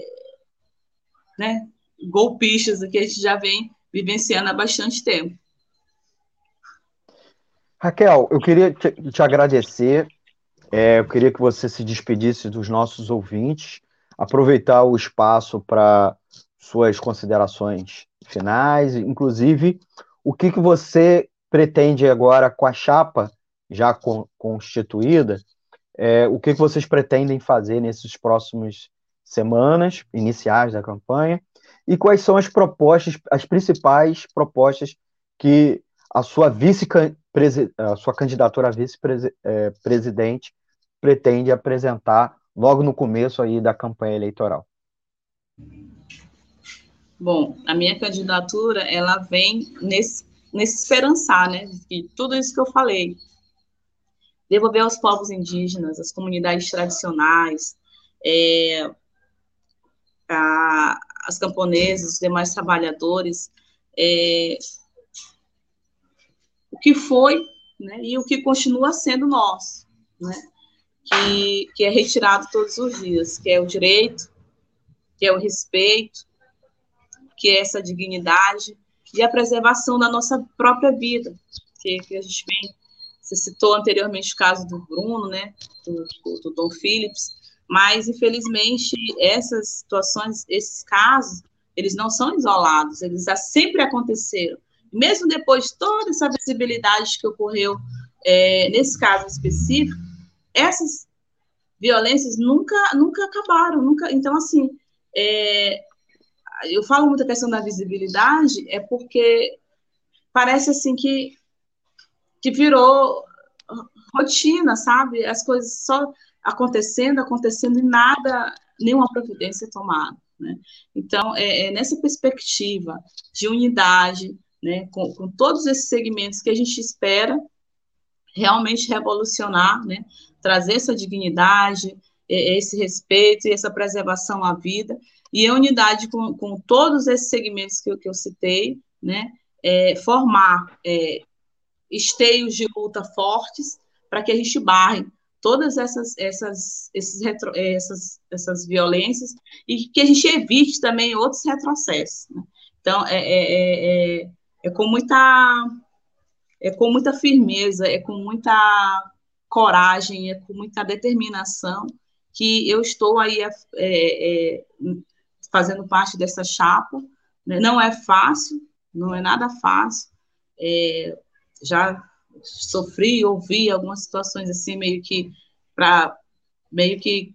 né, golpistas que a gente já vem vivenciando há bastante tempo. Raquel, eu queria te, te agradecer, é, eu queria que você se despedisse dos nossos ouvintes, aproveitar o espaço para suas considerações finais, inclusive o que, que você pretende agora com a chapa já con constituída, é, o que, que vocês pretendem fazer nesses próximos semanas iniciais da campanha? E quais são as propostas, as principais propostas que a sua vice a sua candidatura a vice-presidente pretende apresentar logo no começo aí da campanha eleitoral. Bom, a minha candidatura ela vem nesse nesse esperançar, né, que tudo isso que eu falei, devolver aos povos indígenas, às comunidades tradicionais, é, a, as camponesas, os demais trabalhadores, é, o que foi né, e o que continua sendo nosso, né, que, que é retirado todos os dias, que é o direito, que é o respeito, que é essa dignidade, e a preservação da nossa própria vida, que, que a gente vem, você citou anteriormente o caso do Bruno, né, do, do, do Dom Phillips, mas infelizmente essas situações, esses casos, eles não são isolados, eles já sempre aconteceram. Mesmo depois de toda essa visibilidade que ocorreu é, nesse caso específico, essas violências nunca, nunca acabaram, nunca. Então, assim, é, eu falo muito a questão da visibilidade, é porque parece assim que, que virou rotina, sabe? As coisas só acontecendo, acontecendo e nada, nenhuma providência tomada. Né? Então, é, é, nessa perspectiva de unidade, né, com, com, todos esses segmentos que a gente espera realmente revolucionar, né, trazer essa dignidade, é, esse respeito e essa preservação à vida, e a unidade com, com todos esses segmentos que eu, que eu citei, né, é, formar é, esteios de luta fortes para que a gente barre todas essas, essas, esses retro, essas, essas violências e que a gente evite também outros retrocessos. Né? Então, é, é, é, é, com muita é com muita firmeza, é com muita coragem, é com muita determinação que eu estou aí é, é, fazendo parte dessa chapa. Né? Não é fácil, não é nada fácil. É, já sofri, ouvi algumas situações assim, meio que para meio que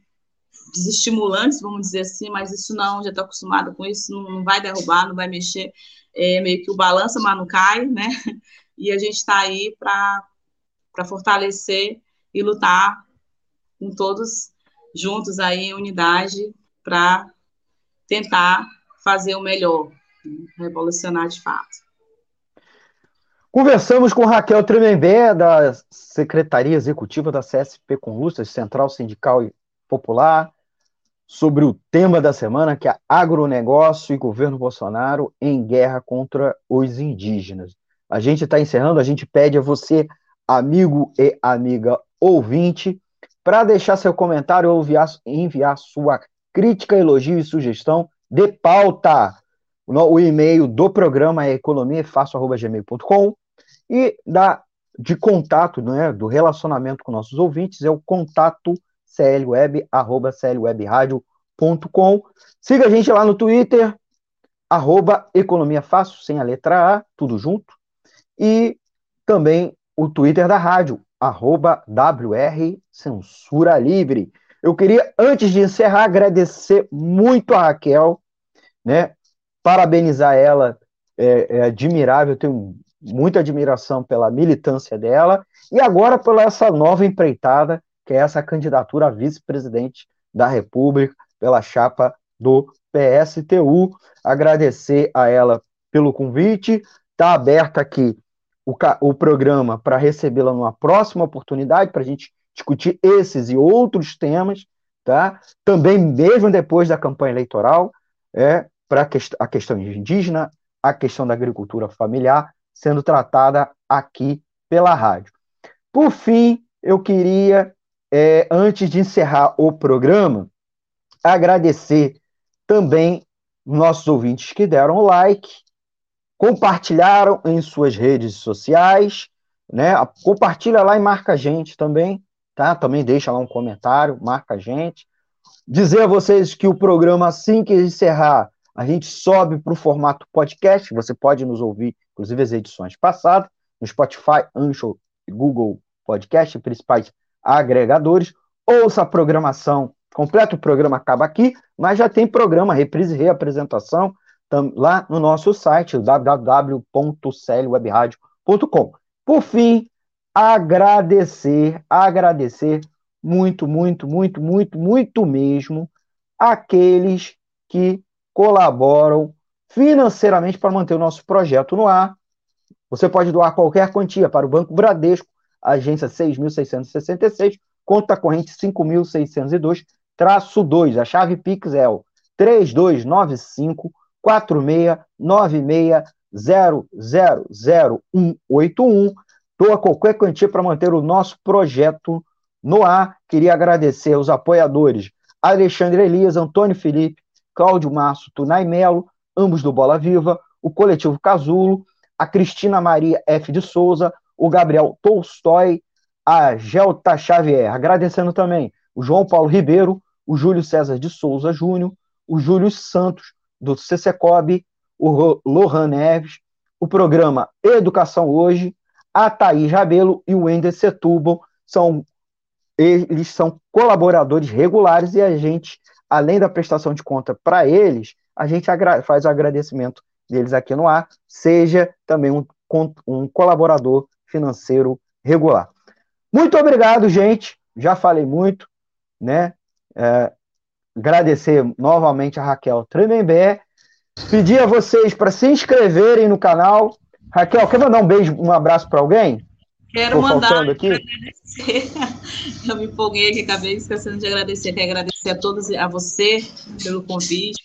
desestimulantes, vamos dizer assim, mas isso não, já estou acostumada com isso, não, vai derrubar, não vai mexer, é meio que o balança, mas não cai, né? E a gente está aí para fortalecer e lutar com todos juntos aí em unidade para tentar fazer o melhor, né? revolucionar de fato. Conversamos com Raquel Tremembé, da Secretaria Executiva da CSP Conlustas, Central Sindical e Popular, sobre o tema da semana, que é agronegócio e governo Bolsonaro em guerra contra os indígenas. A gente está encerrando, a gente pede a você, amigo e amiga ouvinte, para deixar seu comentário ou enviar, enviar sua crítica, elogio e sugestão de pauta. O e-mail do programa é economiafácil.gmail.com e da, de contato, né, do relacionamento com nossos ouvintes é o contato clweb, arroba clwebradio.com. Siga a gente lá no Twitter, arroba Economia Fácil, sem a letra A, tudo junto. e também o Twitter da rádio, arroba WR Censura Livre. Eu queria, antes de encerrar, agradecer muito a Raquel, né? Parabenizar ela, é, é admirável, tenho muita admiração pela militância dela, e agora pela essa nova empreitada, que é essa candidatura a vice-presidente da República, pela chapa do PSTU. Agradecer a ela pelo convite, está aberta aqui o, o programa para recebê-la numa próxima oportunidade, para a gente discutir esses e outros temas, tá? Também mesmo depois da campanha eleitoral, é, para a questão indígena, a questão da agricultura familiar, sendo tratada aqui pela rádio. Por fim, eu queria, é, antes de encerrar o programa, agradecer também nossos ouvintes que deram like, compartilharam em suas redes sociais, né? Compartilha lá e marca a gente também, tá? Também deixa lá um comentário, marca a gente. Dizer a vocês que o programa, assim que encerrar, a gente sobe para o formato podcast. Você pode nos ouvir, inclusive as edições passadas, no Spotify, Anchor e Google Podcast, principais agregadores. Ouça a programação completa, o programa acaba aqui, mas já tem programa, reprise e reapresentação lá no nosso site, www.celwebradio.com. Por fim, agradecer, agradecer muito, muito, muito, muito, muito mesmo aqueles que colaboram financeiramente para manter o nosso projeto no ar. Você pode doar qualquer quantia para o Banco Bradesco, agência 6.666, conta corrente 5.602-2. A chave Pix é o 3295 4696000181. Doa qualquer quantia para manter o nosso projeto no ar. Queria agradecer aos apoiadores Alexandre Elias, Antônio Felipe, Cláudio Março, Tunay Melo, ambos do Bola Viva, o Coletivo Casulo, a Cristina Maria F. de Souza, o Gabriel Tolstói, a Gelta Xavier. Agradecendo também o João Paulo Ribeiro, o Júlio César de Souza Júnior, o Júlio Santos, do CCCOB, o Lohan Neves, o programa Educação Hoje, a Thaís Rabelo e o Wender Setúbal são eles são colaboradores regulares e a gente, além da prestação de conta para eles, a gente faz o agradecimento deles aqui no ar, seja também um, um colaborador financeiro regular. Muito obrigado, gente. Já falei muito, né? É, agradecer novamente a Raquel Tremembé, pedir a vocês para se inscreverem no canal. Raquel, quer mandar um beijo, um abraço para alguém? Quero Tô mandar aqui. agradecer. Eu me empolguei aqui, acabei esquecendo de agradecer. Quero agradecer a todos, a você pelo convite,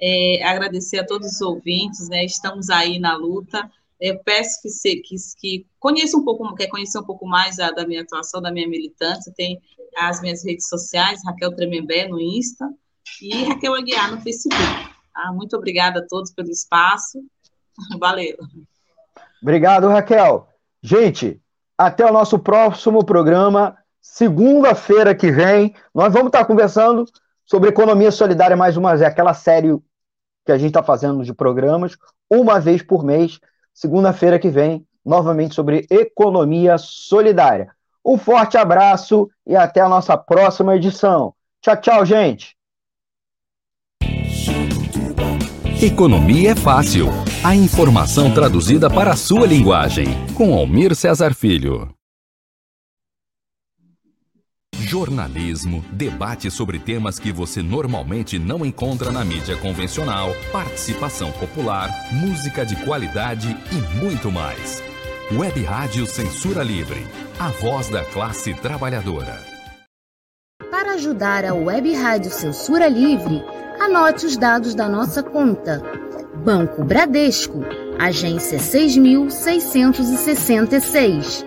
é, agradecer a todos os ouvintes, né? Estamos aí na luta. Eu peço que, se, que, que conheça um pouco, quer conhecer um pouco mais da, da minha atuação, da minha militância, tem as minhas redes sociais, Raquel Tremembé no Insta e Raquel Aguiar no Facebook. Tá? Muito obrigada a todos pelo espaço. Valeu. Obrigado, Raquel. Gente, até o nosso próximo programa, segunda-feira que vem. Nós vamos estar conversando sobre economia solidária mais uma vez, aquela série que a gente está fazendo de programas, uma vez por mês, segunda-feira que vem, novamente sobre economia solidária. Um forte abraço e até a nossa próxima edição. Tchau, tchau, gente. Economia é fácil. A informação traduzida para a sua linguagem. Com Almir Cesar Filho. Jornalismo, debate sobre temas que você normalmente não encontra na mídia convencional, participação popular, música de qualidade e muito mais. Web Rádio Censura Livre, a voz da classe trabalhadora. Para ajudar a Web Rádio Censura Livre, anote os dados da nossa conta. Banco Bradesco, agência 6666,